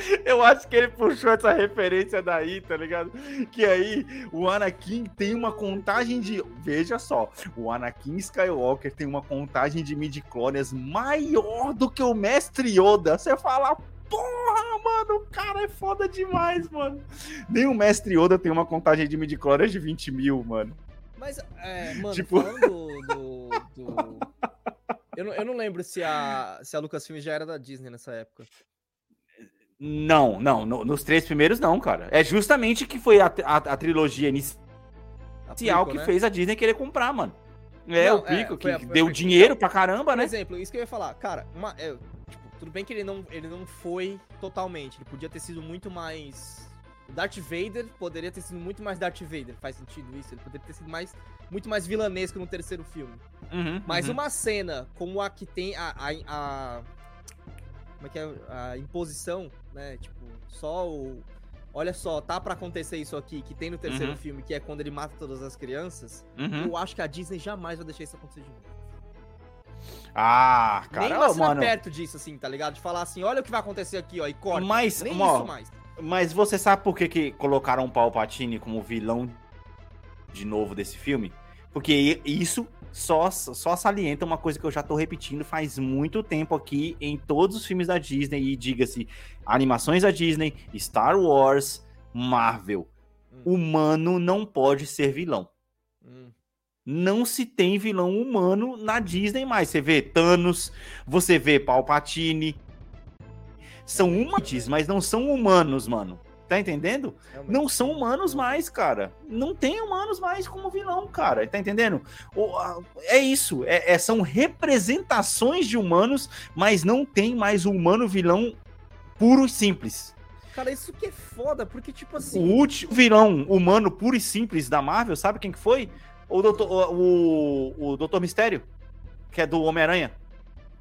Eu acho que ele puxou essa referência daí, tá ligado? Que aí o Anakin tem uma contagem de. Veja só, o Anakin Skywalker tem uma contagem de midi-chlorians maior do que o Mestre Yoda. Você fala, porra, mano, o cara é foda demais, mano. Nem o Mestre Yoda tem uma contagem de midi-chlorians de 20 mil, mano. Mas, é, mano, Tipo- falando do. do- Eu, não, eu não lembro se a, se a Lucasfilm já era da Disney nessa época. Não, não, no- nos três primeiros não, cara. É justamente que foi a, a, a trilogia inicial Prequel, que né? fez a Disney querer comprar, mano. É, Não, o é, Pico, foi que a- deu dinheiro pra caramba, Por né? exemplo, isso que eu ia falar, cara, uma, é, tipo, tudo bem que ele não, ele não foi totalmente, ele podia ter sido muito mais. Darth Vader poderia ter sido muito mais Darth Vader, faz sentido isso? Ele poderia ter sido mais, muito mais vilanesco no terceiro filme. Uhum, Mas uhum. uma cena como a que tem a. a, a- como é que é? A imposição, né? Tipo, só o. Olha só, tá pra acontecer isso aqui, que tem no terceiro Uhum. filme, que é quando ele mata todas as crianças. Uhum. Eu acho que a Disney jamais vai deixar isso acontecer de novo. Ah, Nem cara, ô, cena mano. perto disso, assim, tá ligado? De falar assim, olha o que vai acontecer aqui, ó, e corta. Mas, Nem ó, isso mais. Mas você sabe por que, que colocaram o Palpatine como vilão de novo desse filme? Porque isso só, só salienta uma coisa que eu já tô repetindo faz muito tempo aqui em todos os filmes da Disney, e diga-se, animações da Disney, Star Wars, Marvel. Hum. Humano não pode ser vilão. Hum. não se tem vilão humano na Disney mais. Você vê Thanos, você vê Palpatine. São humanos, mas não são humanos, mano. Tá entendendo? realmente. Não são humanos mais, cara. Não tem humanos mais como vilão, cara. Tá entendendo? O- é isso. É, é- são representações de humanos, mas não tem mais o humano vilão puro e simples. Cara, isso que é foda, porque, tipo O assim. último vilão humano puro e simples da Marvel, sabe quem que foi? O Doutor, o, o, o Doutor Mistério, que é do Homem-Aranha.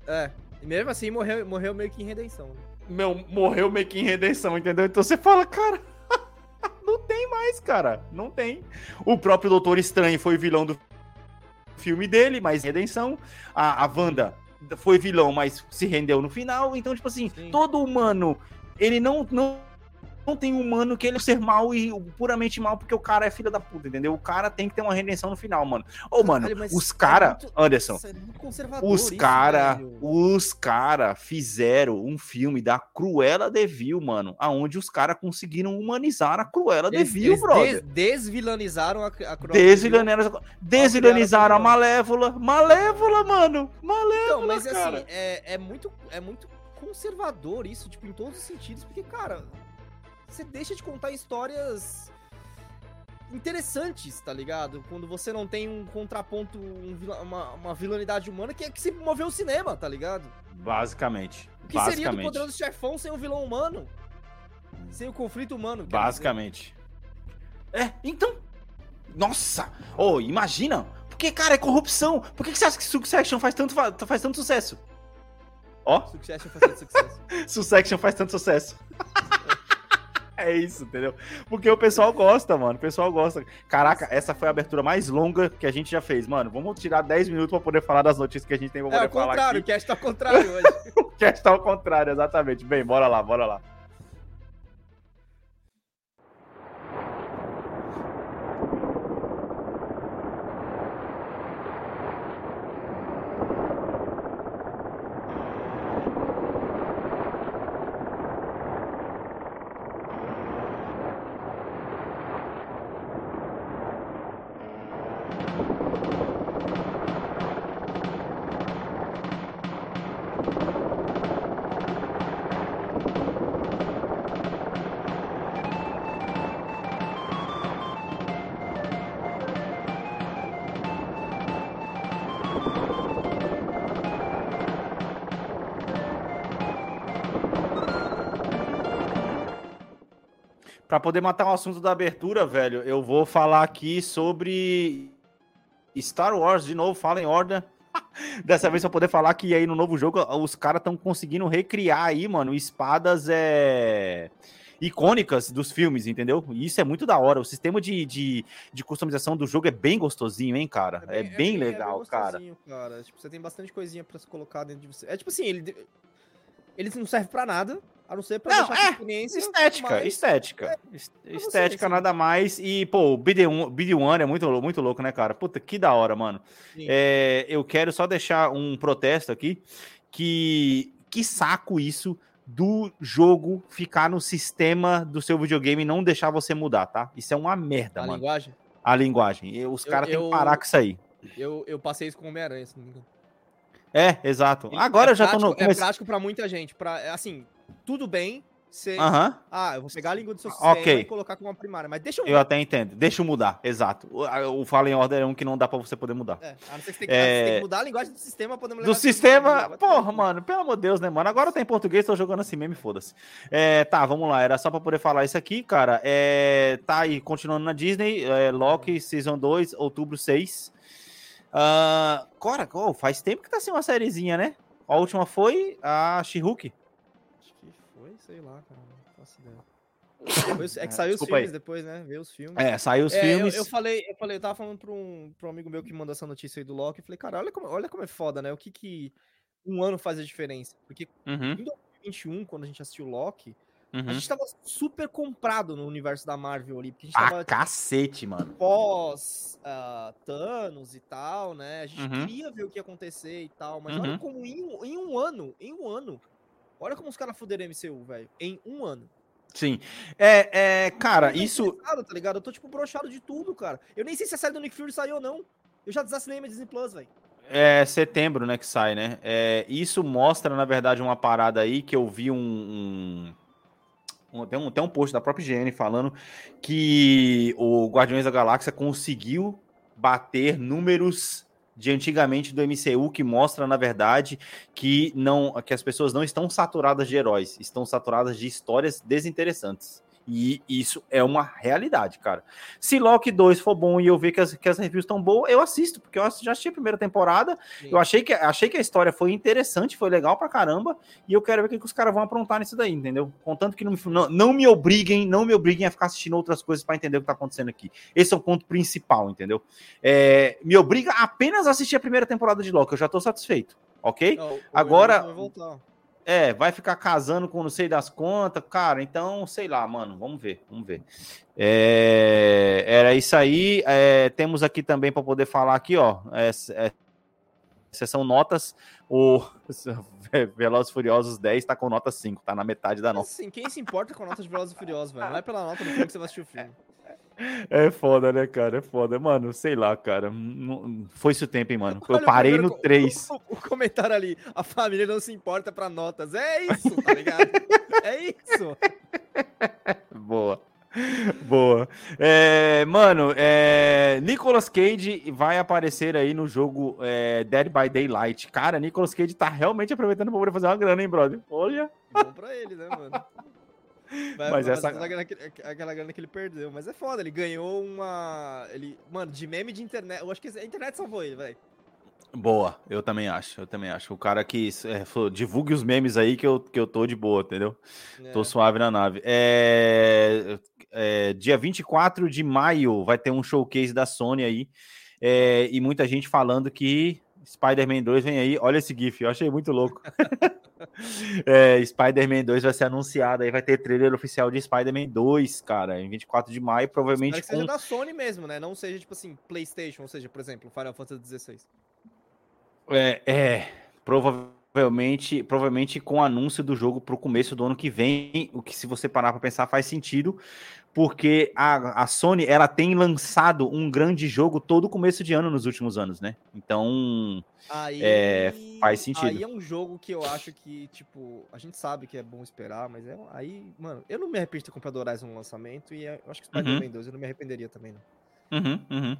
É. E mesmo assim morreu, morreu meio que em redenção. Meu, morreu meio que em redenção, entendeu? Então você fala, cara, não tem mais, cara. Não tem. O próprio Doutor Estranho foi vilão do filme dele, mas redenção. A, a Wanda foi vilão, mas se rendeu no final. Então, tipo assim, Sim. todo humano, ele não, não, não tem humano que ele ser mal e puramente mal porque o cara é filho da puta, entendeu? O cara tem que ter uma redenção no final, mano. Ô, mano, os é cara, muito- Anderson, é os isso, cara, velho. os cara fizeram um filme da Cruella de Vil, mano, aonde os cara conseguiram humanizar a Cruella de Eles- Vil, eles brother. des- desvilanizaram a, a Cruella de Vil. Desvilanizaram, desvilanizaram a Cruella. Malévola. Malévola, mano. Malévola, Então, mas cara. assim, é, é, muito, é muito conservador isso, tipo, em todos os sentidos, porque, cara, você deixa de contar histórias interessantes, tá ligado? Quando você não tem um contraponto, um vila- uma, uma vilanidade humana que é que se moveu o cinema, tá ligado? Basicamente. O que seria do basicamente. poderoso chefão sem o vilão humano? Sem o conflito humano. Basicamente. É, então. Nossa! Ô, imagina! Porque, cara, é corrupção. Por que, que você acha que Succession faz tanto, fa- faz tanto sucesso? Ó, Succession fazendo sucesso. Succession faz tanto sucesso. é isso, entendeu? Porque o pessoal gosta, mano. O pessoal gosta. Caraca, essa foi a abertura mais longa que a gente já fez, mano. Vamos tirar 10 minutos pra poder falar das notícias que a gente tem pra É poder o falar contrário, o aqui. cast tá ao contrário hoje. O cast tá ao contrário, exatamente. Bem, bora lá, bora lá. Poder matar o assunto da abertura, velho, eu vou falar aqui sobre Star Wars de novo, fala em ordem. Dessa vez pra poder falar que aí no novo jogo os caras estão conseguindo recriar aí, mano, espadas é icônicas dos filmes, entendeu? E isso é muito da hora. O sistema de, de, de customização do jogo é bem gostosinho, hein, cara? É bem, legal, cara. gostosinho, cara. Tipo, você tem bastante coisinha pra se colocar dentro de você. É tipo assim, ele, ele não serve pra nada, a não ser pra Não, deixar é, a experiência. Estética, mas- estética. Es- você, Estética, nada mais. E, pô, o BD1, BD1 é muito, muito louco, né, cara? Puta, que da hora, mano. É, eu quero só deixar um protesto aqui, que que saco isso do jogo ficar no sistema do seu videogame e não deixar você mudar, tá? Isso é uma merda, a mano. linguagem. A linguagem. E Os caras têm que parar com isso aí. Eu, eu passei isso com o Homem-Aranha, se não me engano. É, exato. Agora é eu já tô no... prático- É prático pra muita gente. Pra, é assim, tudo bem você... Aham. Ah, eu vou pegar a língua do seu sistema Ok. e colocar como uma primária. Mas deixa eu... Eu até entendo. Deixa eu mudar, exato. O, a- o Fallen Order é um que não dá pra você poder mudar. É, a não ser que você tem que, É. você tem que mudar a linguagem do sistema pra poder Do sistema, porra, mano, pelo amor de Deus, né, mano? Agora tá em português, tô jogando assim mesmo, foda-se. É, tá, vamos lá, era só pra poder falar isso aqui, cara. É, tá aí, continuando na Disney, é, Loki, Season 2, outubro 6. Ah, cara, oh, faz tempo que tá assim uma sériezinha, né? A última foi a She-Hulk. Sei lá, cara. Não faço ideia. Depois- é que saiu os Desculpa aí. filmes depois, né? Ver os filmes. É, saiu os É, eu- filmes. Eu, falei, eu falei, eu tava falando pra um, pra um amigo meu que mandou essa notícia aí do Loki. Eu falei, cara, olha como, olha como é foda, né? O que que um ano faz a diferença? Porque Uhum, em 2021, quando a gente assistiu Loki, uhum. a gente tava super comprado no universo da Marvel ali. Porque a gente Ah, tava tipo, cacete, mano. pós ah, Thanos e tal, né? A gente Uhum. queria ver o que ia acontecer e tal, mas Uhum. olha como em, em um ano, em um ano, olha como os caras fuderam MCU, velho. Em um ano. Sim. É, é, cara, tô isso. tá ligado? Eu tô, tipo, broxado de tudo, cara. Eu nem sei se a série do Nick Fury saiu ou não. Eu já desassinei minha Disney Plus, velho. É setembro, né, que sai, né? É, isso mostra, na verdade, uma parada aí que eu vi um. um, um- tem, um tem um post da própria IGN falando que o Guardiões da Galáxia conseguiu bater números de antigamente do MCU que mostra, na verdade, que não que as pessoas não estão saturadas de heróis, estão saturadas de histórias desinteressantes. E isso é uma realidade, cara. Se Loki 2 for bom e eu ver que as, que as reviews estão boas, eu assisto, porque eu já assisti a primeira temporada. Sim. Eu achei que, achei que a história foi interessante, foi legal pra caramba. E eu quero ver o que, que os caras vão aprontar nisso daí, entendeu? Contanto que não, me- não, não me obriguem, não me obriguem a ficar assistindo outras coisas pra entender o que tá acontecendo aqui. Esse é o ponto principal, entendeu? É, me obriga apenas a assistir a primeira temporada de Loki, eu já tô satisfeito. ok? Não, Agora-. É, vai ficar casando com não sei das contas, cara. Então, sei lá, mano. Vamos ver, vamos ver. É, era isso aí. É, temos aqui também para poder falar aqui, ó. É, é, sessão notas. O Velozes e Furiosos 10 tá com nota 5, tá na metade da nota. assim, quem se importa com a nota de Velozes e Furiosos, velho? Não é pela nota do filme que você vai assistir o filme. É foda, né, cara? É foda. Mano, sei lá, cara. Não- Foi esse o tempo, hein, mano. Eu Olha parei no co- 3. O, o comentário ali, a família não se importa pra notas. É isso, tá ligado? é isso. Boa. É, mano, é, Nicolas Cage vai aparecer aí no jogo é, Dead by Daylight. Cara, Nicolas Cage tá realmente aproveitando pra poder fazer uma grana, hein, brother? Olha. Bom pra ele, né, mano? Vai, Mas essa- grana que- aquela grana que ele perdeu. Mas é foda, ele ganhou uma. Ele, mano, de meme de internet. Eu acho que a internet salvou ele, velho. Boa, eu também acho, eu também acho. O cara que é, falou, divulgue os memes aí que eu, que eu tô de boa, entendeu? Tô É. suave na nave. É, é, dia 24 de maio vai ter um showcase da Sony aí. é, e muita gente falando que Spider-Man 2 vem aí. Olha esse GIF, eu achei muito louco. É, Spider-Man 2 vai ser anunciado aí, vai ter trailer oficial de Spider-Man 2, cara, em 24 de maio, provavelmente Espero que seja com da Sony mesmo, né? Não seja, tipo assim, PlayStation, ou seja, por exemplo, Final Fantasy XVI. É, é, provavelmente, provavelmente com o anúncio do jogo para o começo do ano que vem, o que se você parar para pensar faz sentido, porque a, a Sony ela tem lançado um grande jogo todo começo de ano nos últimos anos, né? Então, Aí, É, faz sentido. Aí é um jogo que eu acho que, tipo, a gente sabe que é bom esperar, mas é aí, mano, eu não me arrependo de ter comprado Horizon no lançamento e é- eu acho que Spider-Man 2 eu não me arrependeria também, não. uhum, uhum.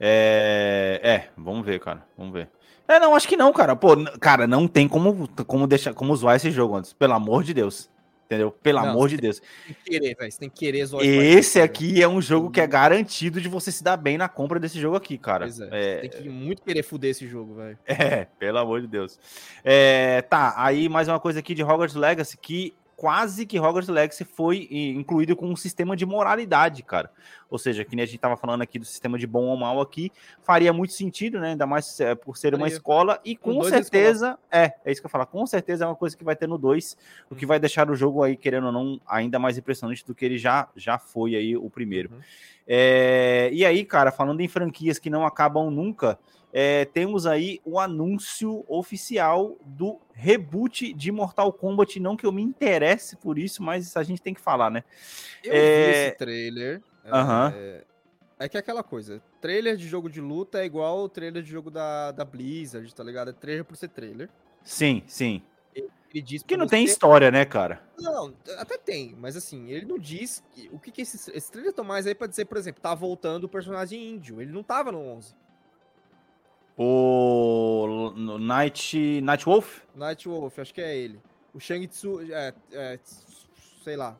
É, é, vamos ver, cara, vamos ver. É, não, acho que não, cara. Pô, cara, não tem como, como deixar, como zoar esse jogo antes, pelo amor de Deus. Entendeu? Pelo Não, amor de Deus. Tem que querer, velho, você tem que querer zoar Esse aqui é um jogo que é garantido de você se dar bem na compra desse jogo aqui, cara. Pois é, É, Tem que muito querer fuder esse jogo, velho. é, pelo amor de Deus. É, tá, aí mais uma coisa aqui de Hogwarts Legacy, que quase que Hogwarts Legacy foi incluído com um sistema de moralidade, cara. Ou seja, que nem a gente tava falando aqui do sistema de bom ou mal aqui, faria muito sentido, né? Ainda mais eh, por ser uma Faria. escola, e com certeza, é, é isso que eu falo, com certeza é uma coisa que vai ter no 2, o que vai deixar o jogo aí, querendo ou não, ainda mais impressionante do que ele já, já foi aí o primeiro. Uhum. É, e aí, cara, falando em franquias que não acabam nunca, é, temos aí o anúncio oficial do reboot de Mortal Kombat. Não que eu me interesse por isso, mas a gente tem que falar, né? Eu vi É, esse trailer. é, Aham. É que é aquela coisa, trailer de jogo de luta é igual o trailer de jogo da, da Blizzard, tá ligado? É trailer por ser trailer. Sim, sim. Ele diz Que não tem história, né, cara? Não, até tem, mas assim, ele não diz que- o que, que esse, esse trailer tão mais aí pra dizer, por exemplo, tá voltando o personagem índio. Ele não tava no 11. O no Night, Night Wolf? Night Wolf, acho que é ele. O Shang Tsu, é, é, sei lá.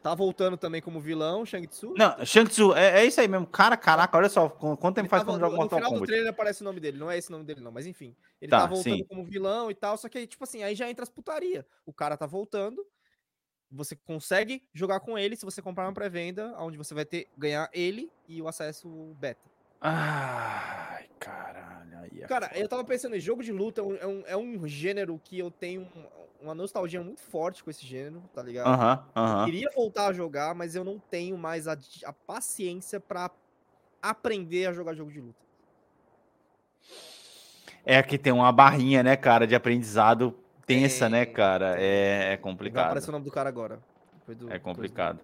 Tá voltando também como vilão, Shang Tsu. Não, Shang Tzu, é, é isso aí mesmo. Cara, caraca, olha só, qu- quanto tempo Ele faz tava- quando joga no, no Mortal final do Kombat? trailer aparece o nome dele, não é esse o nome dele não, mas enfim. Ele Tá, tá, voltando sim. como vilão e tal, só que aí, tipo assim, aí já entra as putaria. O cara tá voltando, você consegue jogar com ele se você comprar uma pré-venda, onde você vai ter ganhar ele e o acesso beta. Ai, caralho. Aí é Cara, eu tava pensando em jogo de luta, é um, é um, é um gênero que eu tenho um- uma nostalgia muito forte com esse gênero, tá ligado? Aham, Eu aham. queria voltar a jogar, mas eu não tenho mais a, a paciência pra aprender a jogar jogo de luta. É que tem uma barrinha, né, cara, de aprendizado tensa, né, Tem, cara? É, é Vai complicado. aparecer o nome do cara agora. do- É complicado.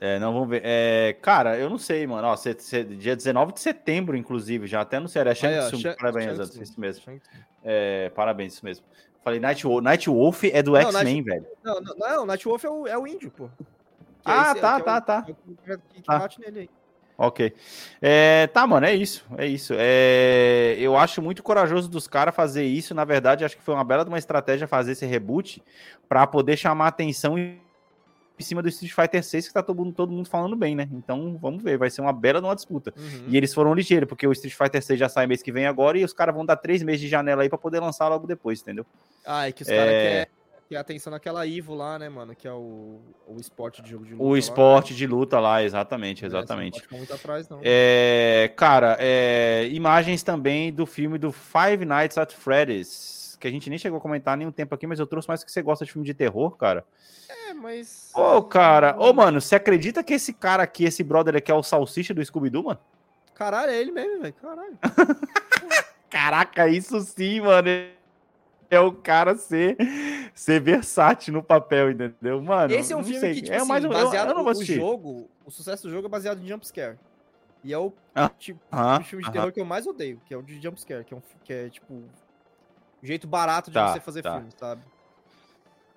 É, não vamos ver. É, cara, eu não sei, mano. Ó, cê- cê- dia 19 de setembro, inclusive, já até anunciaram. É Shang Tsung, parabéns, Shang isso mesmo. É, parabéns, isso mesmo. Falei, Night Wolf, Night Wolf é do X-Men, velho. Não, não, não, Night Wolf é o, é o índio, pô. Que é Ah, esse- tá, que é tá, o- tá. é que- Tá. bate nele aí. Ok. É, tá, mano, é isso. É isso. É, eu acho muito corajoso dos caras fazer isso. Na verdade, acho que foi uma bela de uma estratégia fazer esse reboot pra poder chamar a atenção em em cima do Street Fighter 6, que tá todo mundo, todo mundo falando bem, né? Então, vamos ver. Vai ser uma bela de uma disputa. Uhum. E eles foram ligeiros, porque o Street Fighter 6 já sai mês que vem agora e os caras vão dar três meses de janela aí pra poder lançar logo depois, entendeu? Ah, é que os caras É. querem Que é atenção naquela Ivo lá, né, mano? Que é o, o esporte de jogo de luta. O lá. esporte de luta lá, exatamente, É, exatamente. Ficar muito atrás, não. É, cara, é, imagens também do filme do Five Nights at Freddy's, que a gente nem chegou a comentar nenhum tempo aqui, mas eu trouxe mais que você gosta de filme de terror, cara. É, mas. Ô, cara, ô, mano, você acredita que esse cara aqui, esse brother aqui é o salsicha do Scooby-Doo, mano? Caralho, é ele mesmo, velho. Caralho. Caraca, isso sim, mano. É o cara ser, ser versátil no papel, entendeu? Mano, Esse é um filme sei. que, tipo, é assim, mais eu- baseado eu, não vou o assistir. jogo, o sucesso do jogo é baseado em jumpscare. E é o Ah, tipo de filme de terror que eu mais odeio, que é o de jumpscare, que é, um, que é tipo, jeito barato de Tá, você fazer tá. filme, sabe?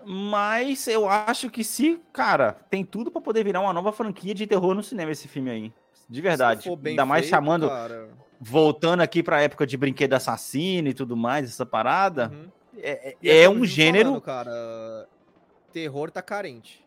Mas eu acho que se, cara, tem tudo pra poder virar uma nova franquia de terror no cinema esse filme aí. De verdade. Ainda mais feito, chamando, cara, voltando aqui pra época de brinquedo assassino e tudo mais, essa parada. uhum. É, é- é é um vivo gênero. falando, cara, terror tá carente.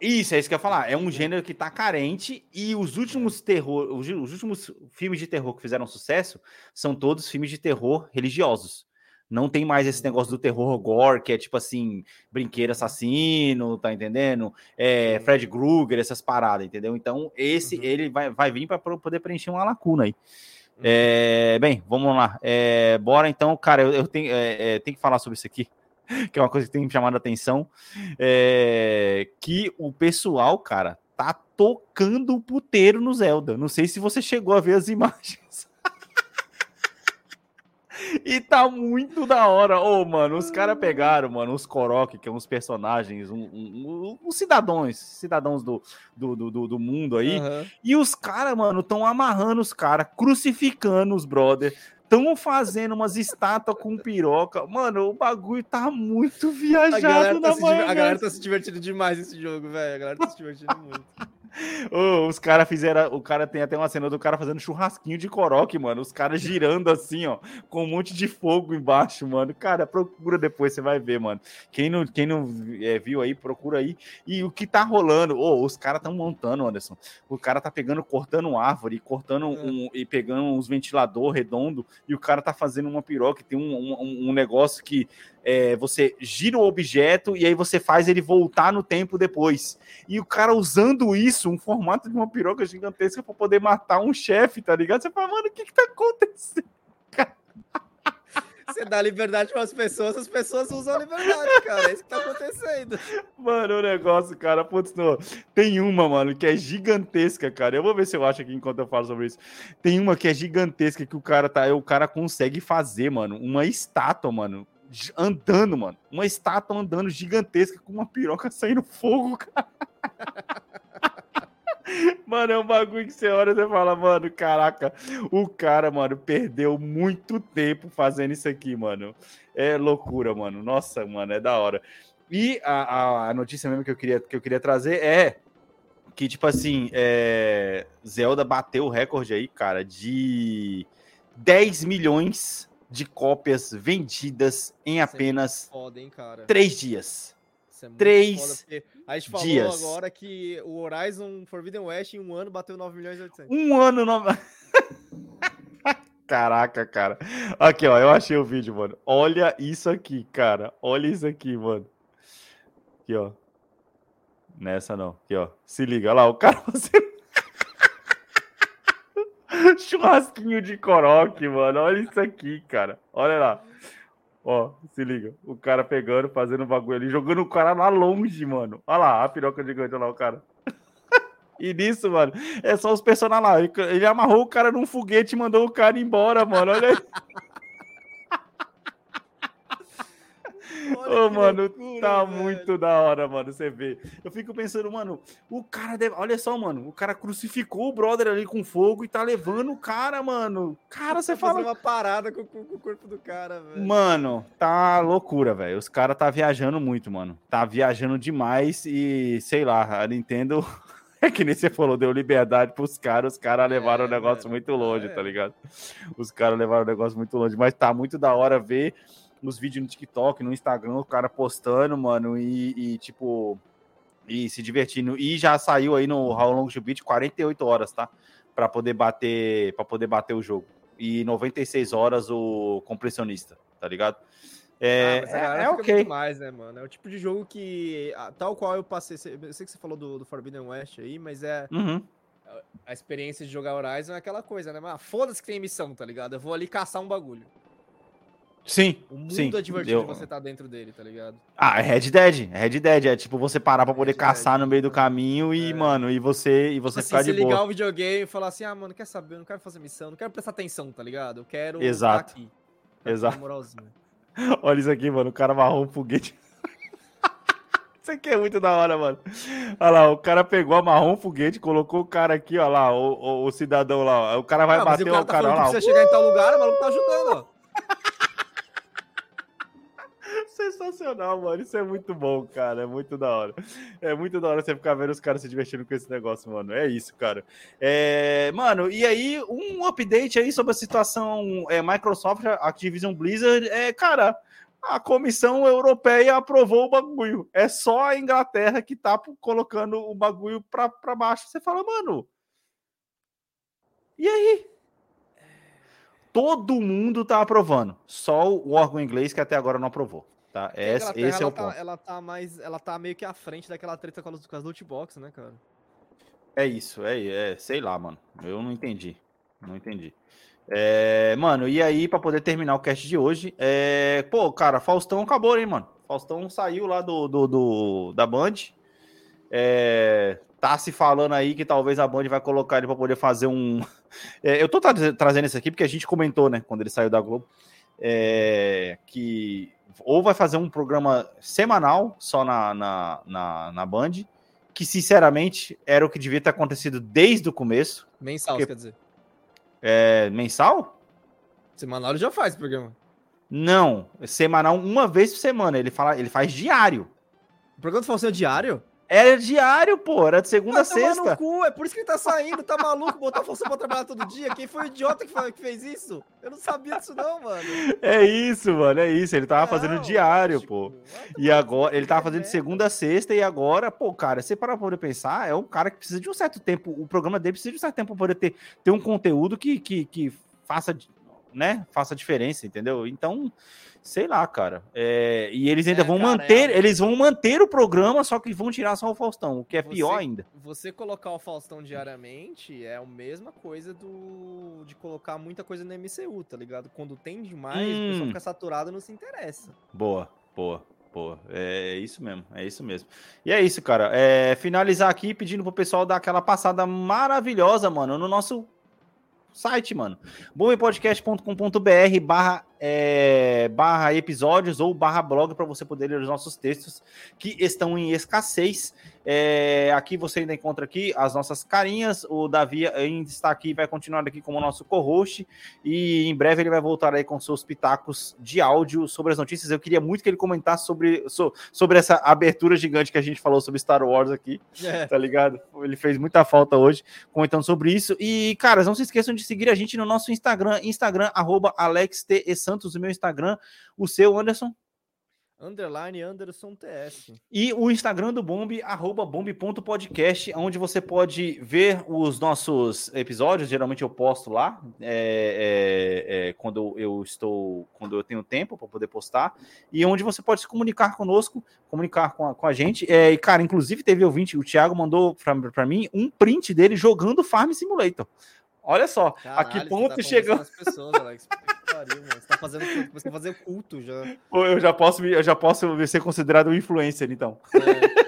Isso, é isso que eu ia falar. É um gênero que tá carente e os últimos terror, os, os últimos filmes de terror que fizeram sucesso são todos filmes de terror religiosos. Não tem mais esse negócio do terror gore, que é tipo assim, brinquedo assassino, tá entendendo? É. Fred Krueger, essas paradas, entendeu? Então, esse Uhum. ele vai, vai vir para poder preencher uma lacuna aí. É, bem, vamos lá. É, bora então, cara, eu, eu tenho, é, é, tenho que falar sobre isso aqui, que é uma coisa que tem me chamado a atenção. É, que o pessoal, cara, tá tocando o puteiro no Zelda. Não sei se você chegou a ver as imagens. E tá muito da hora. Ô, mano, os caras pegaram, mano, os Korok, que são uns personagens, um, um, um- uns cidadãos, cidadãos do, do, do, do- do mundo aí. Aham. E os caras, mano, estão amarrando os caras, crucificando os brother. Estão fazendo umas estátuas com piroca. Mano, o bagulho tá muito A viajado na tá se, diver- a galera tá se divertindo demais nesse jogo, velho. A galera tá se divertindo muito. Ô, os caras fizeram. O cara tem até uma cena do cara fazendo churrasquinho de coroque, mano. Os caras girando assim, ó, com um monte de fogo embaixo, mano. Cara, procura depois, você vai ver, mano. Quem não, quem não é, viu aí, procura aí. E o que tá rolando? Ô, os caras estão montando, Anderson. O cara tá pegando, cortando árvore, cortando um, e pegando uns ventilador redondo. E o cara tá fazendo uma piroca. Tem um, um, um negócio que é, você gira o objeto e aí você faz ele voltar no tempo depois. E o cara usando isso, um formato de uma piroca gigantesca pra poder matar um chefe, tá ligado? Você fala, mano, o que que tá acontecendo? Você dá liberdade para as pessoas, as pessoas usam a liberdade, cara. É isso que tá acontecendo. Mano, o negócio, cara, putz, não. Tem uma, mano, que é gigantesca, cara. Eu vou ver se eu acho aqui enquanto eu falo sobre isso. Tem uma que é gigantesca que o cara tá, o cara consegue fazer, mano, uma estátua, mano, andando, mano. Uma estátua andando gigantesca com uma piroca saindo fogo, cara. Mano, é um bagulho que você olha e você fala, mano, caraca, o cara, mano, perdeu muito tempo fazendo isso aqui, mano. É loucura, mano. Nossa, mano, é da hora. E a, a- a notícia mesmo que eu queria, que eu queria trazer é que, tipo assim, é, Zelda bateu o recorde aí, cara, de 10 milhões de cópias vendidas em apenas Foda, hein, três dias. É três foda, a gente falou dias. agora que o Horizon Forbidden West em um ano bateu 9 milhões e 800. Um ano no... Caraca, cara. Aqui, ó, eu achei o vídeo, mano. Olha isso aqui, cara. Olha isso aqui, mano. Aqui, ó. Nessa não. Aqui, ó. Se liga olha lá, o cara fazendo. Churrasquinho de coroque, mano. Olha isso aqui, cara. Olha lá. Ó, se liga. O cara pegando, fazendo bagulho ali, jogando o cara lá longe, mano. Olha lá, a piroca gigante, olha lá o cara. E nisso, mano, é só os personagens lá. Ele, amarrou o cara num foguete e mandou o cara embora, mano. Olha aí. Olha Ô, que mano, loucura, tá velho. muito da hora, mano, você vê. Eu fico pensando, mano, o cara deve. Olha só, mano, o cara crucificou o brother ali com fogo e tá levando o cara, mano. Cara, você Tá fazendo fala. uma parada com, com- com o corpo do cara, velho. Mano, tá loucura, velho. Os caras tá viajando muito, mano. Tá viajando demais e, sei lá, a Nintendo. É que nem você falou, deu liberdade pros caras, os caras levaram É, o negócio muito longe, É. tá ligado? Os caras levaram o negócio muito longe, mas tá muito da hora ver nos vídeos no TikTok, no Instagram, o cara postando, mano, e, e, tipo, e se divertindo. E já saiu aí no How Long to Beat 48 horas, tá? Pra poder bater, para poder bater o jogo. E 96 horas o compressionista, tá ligado? É, Ah, é, é ok. mais, né, mano? É o tipo de jogo que, ah, tal qual eu passei, eu sei que você falou do, do Forbidden West aí, mas é Uhum. a experiência de jogar Horizon é aquela coisa, né? Mas foda-se que tem missão, tá ligado? Eu vou ali caçar um bagulho. Sim, O mundo sim. é divertido eu- você tá dentro dele, tá ligado? Ah, é Red Dead. É Red Dead. É tipo você parar pra poder Red caçar Dead, no meio do caminho e, É. mano, e você, e você Assim, ficar se de ligar boa. o videogame e falar assim, ah, mano, quer saber? Eu não quero fazer missão, não quero prestar atenção, tá ligado? Eu quero tá Exato. aqui. Tá Exato. Olha isso aqui, mano. O cara amarrou um foguete. Isso aqui é muito da hora, mano. Olha lá, o cara pegou, amarrou um foguete, colocou o cara aqui, ó lá, o, o- o cidadão lá. ó. O cara vai Ah, bater o cara o tá cara, que lá. precisa chegar em tal lugar, o maluco tá ajudando, ó. Sensacional, mano. Isso é muito bom, cara. É muito da hora. É muito da hora você ficar vendo os caras se divertindo com esse negócio, mano. É isso, cara. É, Mano, e aí, um update aí sobre a situação é, Microsoft, Activision Blizzard. É, cara, a Comissão Europeia aprovou o bagulho. É só a Inglaterra que tá colocando o bagulho pra, pra baixo. Você fala, mano. E aí? Todo mundo tá aprovando. Só o órgão inglês que até agora não aprovou. Tá? Porque a Esse, Inglaterra, esse é ela o tá, ponto. Ela tá mais. Ela tá meio que à frente daquela treta com as, com as loot box, né, cara? É isso, é, é, sei lá, mano. Eu não entendi. Não entendi. É, mano, e aí, pra poder terminar o cast de hoje, é, pô, cara, Faustão acabou, hein, mano? Faustão saiu lá do, do, do- da Band. É, tá se falando aí que talvez a Band vai colocar ele pra poder fazer um. É, eu tô tra- trazendo isso aqui porque a gente comentou, né, quando ele saiu da Globo, é, que ou vai fazer um programa semanal só na, na, na, na Band, que sinceramente era o que devia ter acontecido desde o começo. Mensal, Porque- quer dizer. É, mensal? Semanal ele já faz esse programa. Não, semanal uma vez por semana. Ele fala, ele faz diário. O programa do Faustão é diário? Era diário, pô, era de segunda a sexta. no cu, é por isso que ele tá saindo, tá maluco, botar Faustão pra trabalhar todo dia. Quem foi o idiota que, fa- que fez isso? Eu não sabia disso não, mano. É isso, mano, é isso. Ele tava fazendo Não, diário, lógico. pô. Vai E agora, ele tava é fazendo de segunda a sexta e agora, pô, cara, você para poder pensar, é um cara que precisa de um certo tempo, o programa dele precisa de um certo tempo pra poder ter, ter um conteúdo que, que, que faça, né, faça diferença, entendeu? Então, sei lá, cara. É, e eles ainda É, vão cara, manter, é- eles vão manter o programa, só que vão tirar só o Faustão, o que é Você- pior ainda. Você colocar o Faustão diariamente é a mesma coisa do de colocar muita coisa no MCU, tá ligado? Quando tem demais, Hum. pessoal fica saturado e não se interessa. Boa, boa, boa. É isso mesmo, é isso mesmo. E é isso, cara. É, finalizar aqui pedindo pro pessoal dar aquela passada maravilhosa, mano, no nosso site, mano. bombepodcast.com.br barra, é, barra episódios ou barra blog para você poder ler os nossos textos que estão em escassez. É, aqui você ainda encontra aqui as nossas carinhas. O Davi ainda está aqui, vai continuar aqui como nosso co-host e em breve ele vai voltar aí com seus pitacos de áudio sobre as notícias. Eu queria muito que ele comentasse sobre, so- sobre essa abertura gigante que a gente falou sobre Star Wars aqui É. tá ligado? Ele fez muita falta hoje comentando sobre isso. E, caras, não se esqueçam de seguir a gente no nosso Instagram, Instagram, arroba AlexTESantos, o meu Instagram, o seu, Anderson, Underline Anderson TS. e o Instagram do Bomb, arroba bomb.podcast, onde você pode ver os nossos episódios, geralmente eu posto lá, é, é, é, quando eu estou, quando eu tenho tempo para poder postar, e onde você pode se comunicar conosco, comunicar com a, com a gente, é, e cara, inclusive teve ouvinte, o Thiago mandou para mim um print dele jogando Farm Simulator. Olha só, a que Caralho, ponto tá chegou... pessoas, Alex. Pariu, mano. Você tá fazendo você vai fazer culto já. Eu já posso, eu já posso ser considerado um influencer, então. É.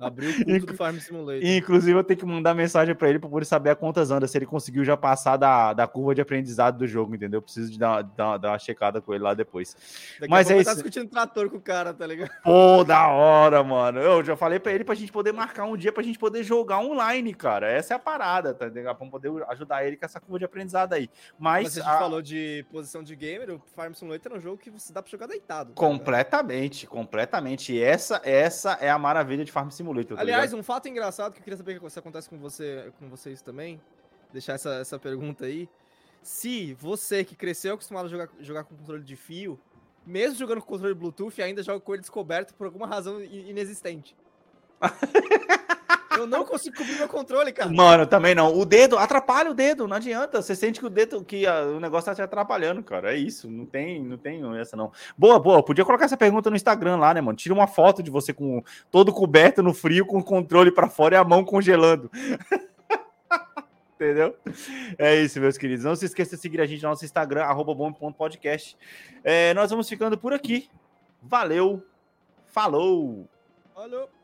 Abriu o culto Inclu- do Farm Simulator. Inclusive, eu tenho que mandar mensagem para ele para poder saber a quantas anda, se ele conseguiu já passar da, da curva de aprendizado do jogo, entendeu? Eu preciso de dar, dar, dar uma checada com ele lá depois. Daqui mas é tá isso. discutindo trator com o cara, tá ligado? Pô, da hora, mano. Eu já falei para ele pra gente poder marcar um dia pra gente poder jogar online, cara. Essa é a parada, tá ligado? Pra poder ajudar ele com essa curva de aprendizado aí. Mas, Mas a gente a- falou de posição de gamer, o Farm Simulator é um jogo que você dá pra jogar deitado. tá completamente, completamente. E essa, essa é a maravilha de Farm Simulator. Tá Aliás, ligado? um fato engraçado que eu queria saber se acontece com você, com vocês também, deixar essa, essa pergunta aí. Se você que cresceu acostumado a jogar, jogar com controle de fio, mesmo jogando com controle Bluetooth, ainda joga com ele descoberto por alguma razão inexistente. Eu não consigo cobrir meu controle, cara. Mano, também não. O dedo atrapalha o dedo, não adianta. Você sente que o dedo, que a, o negócio tá te atrapalhando, cara. É isso. Não tem, não tem essa não. Boa, boa. Podia colocar essa pergunta no Instagram lá, né, mano? Tira uma foto de você com todo coberto no frio, com o controle para fora e a mão congelando. Entendeu? É isso, meus queridos. Não se esqueça de seguir a gente no nosso Instagram, bom.podcast. É, nós vamos ficando por aqui. Valeu. Falou. Falou.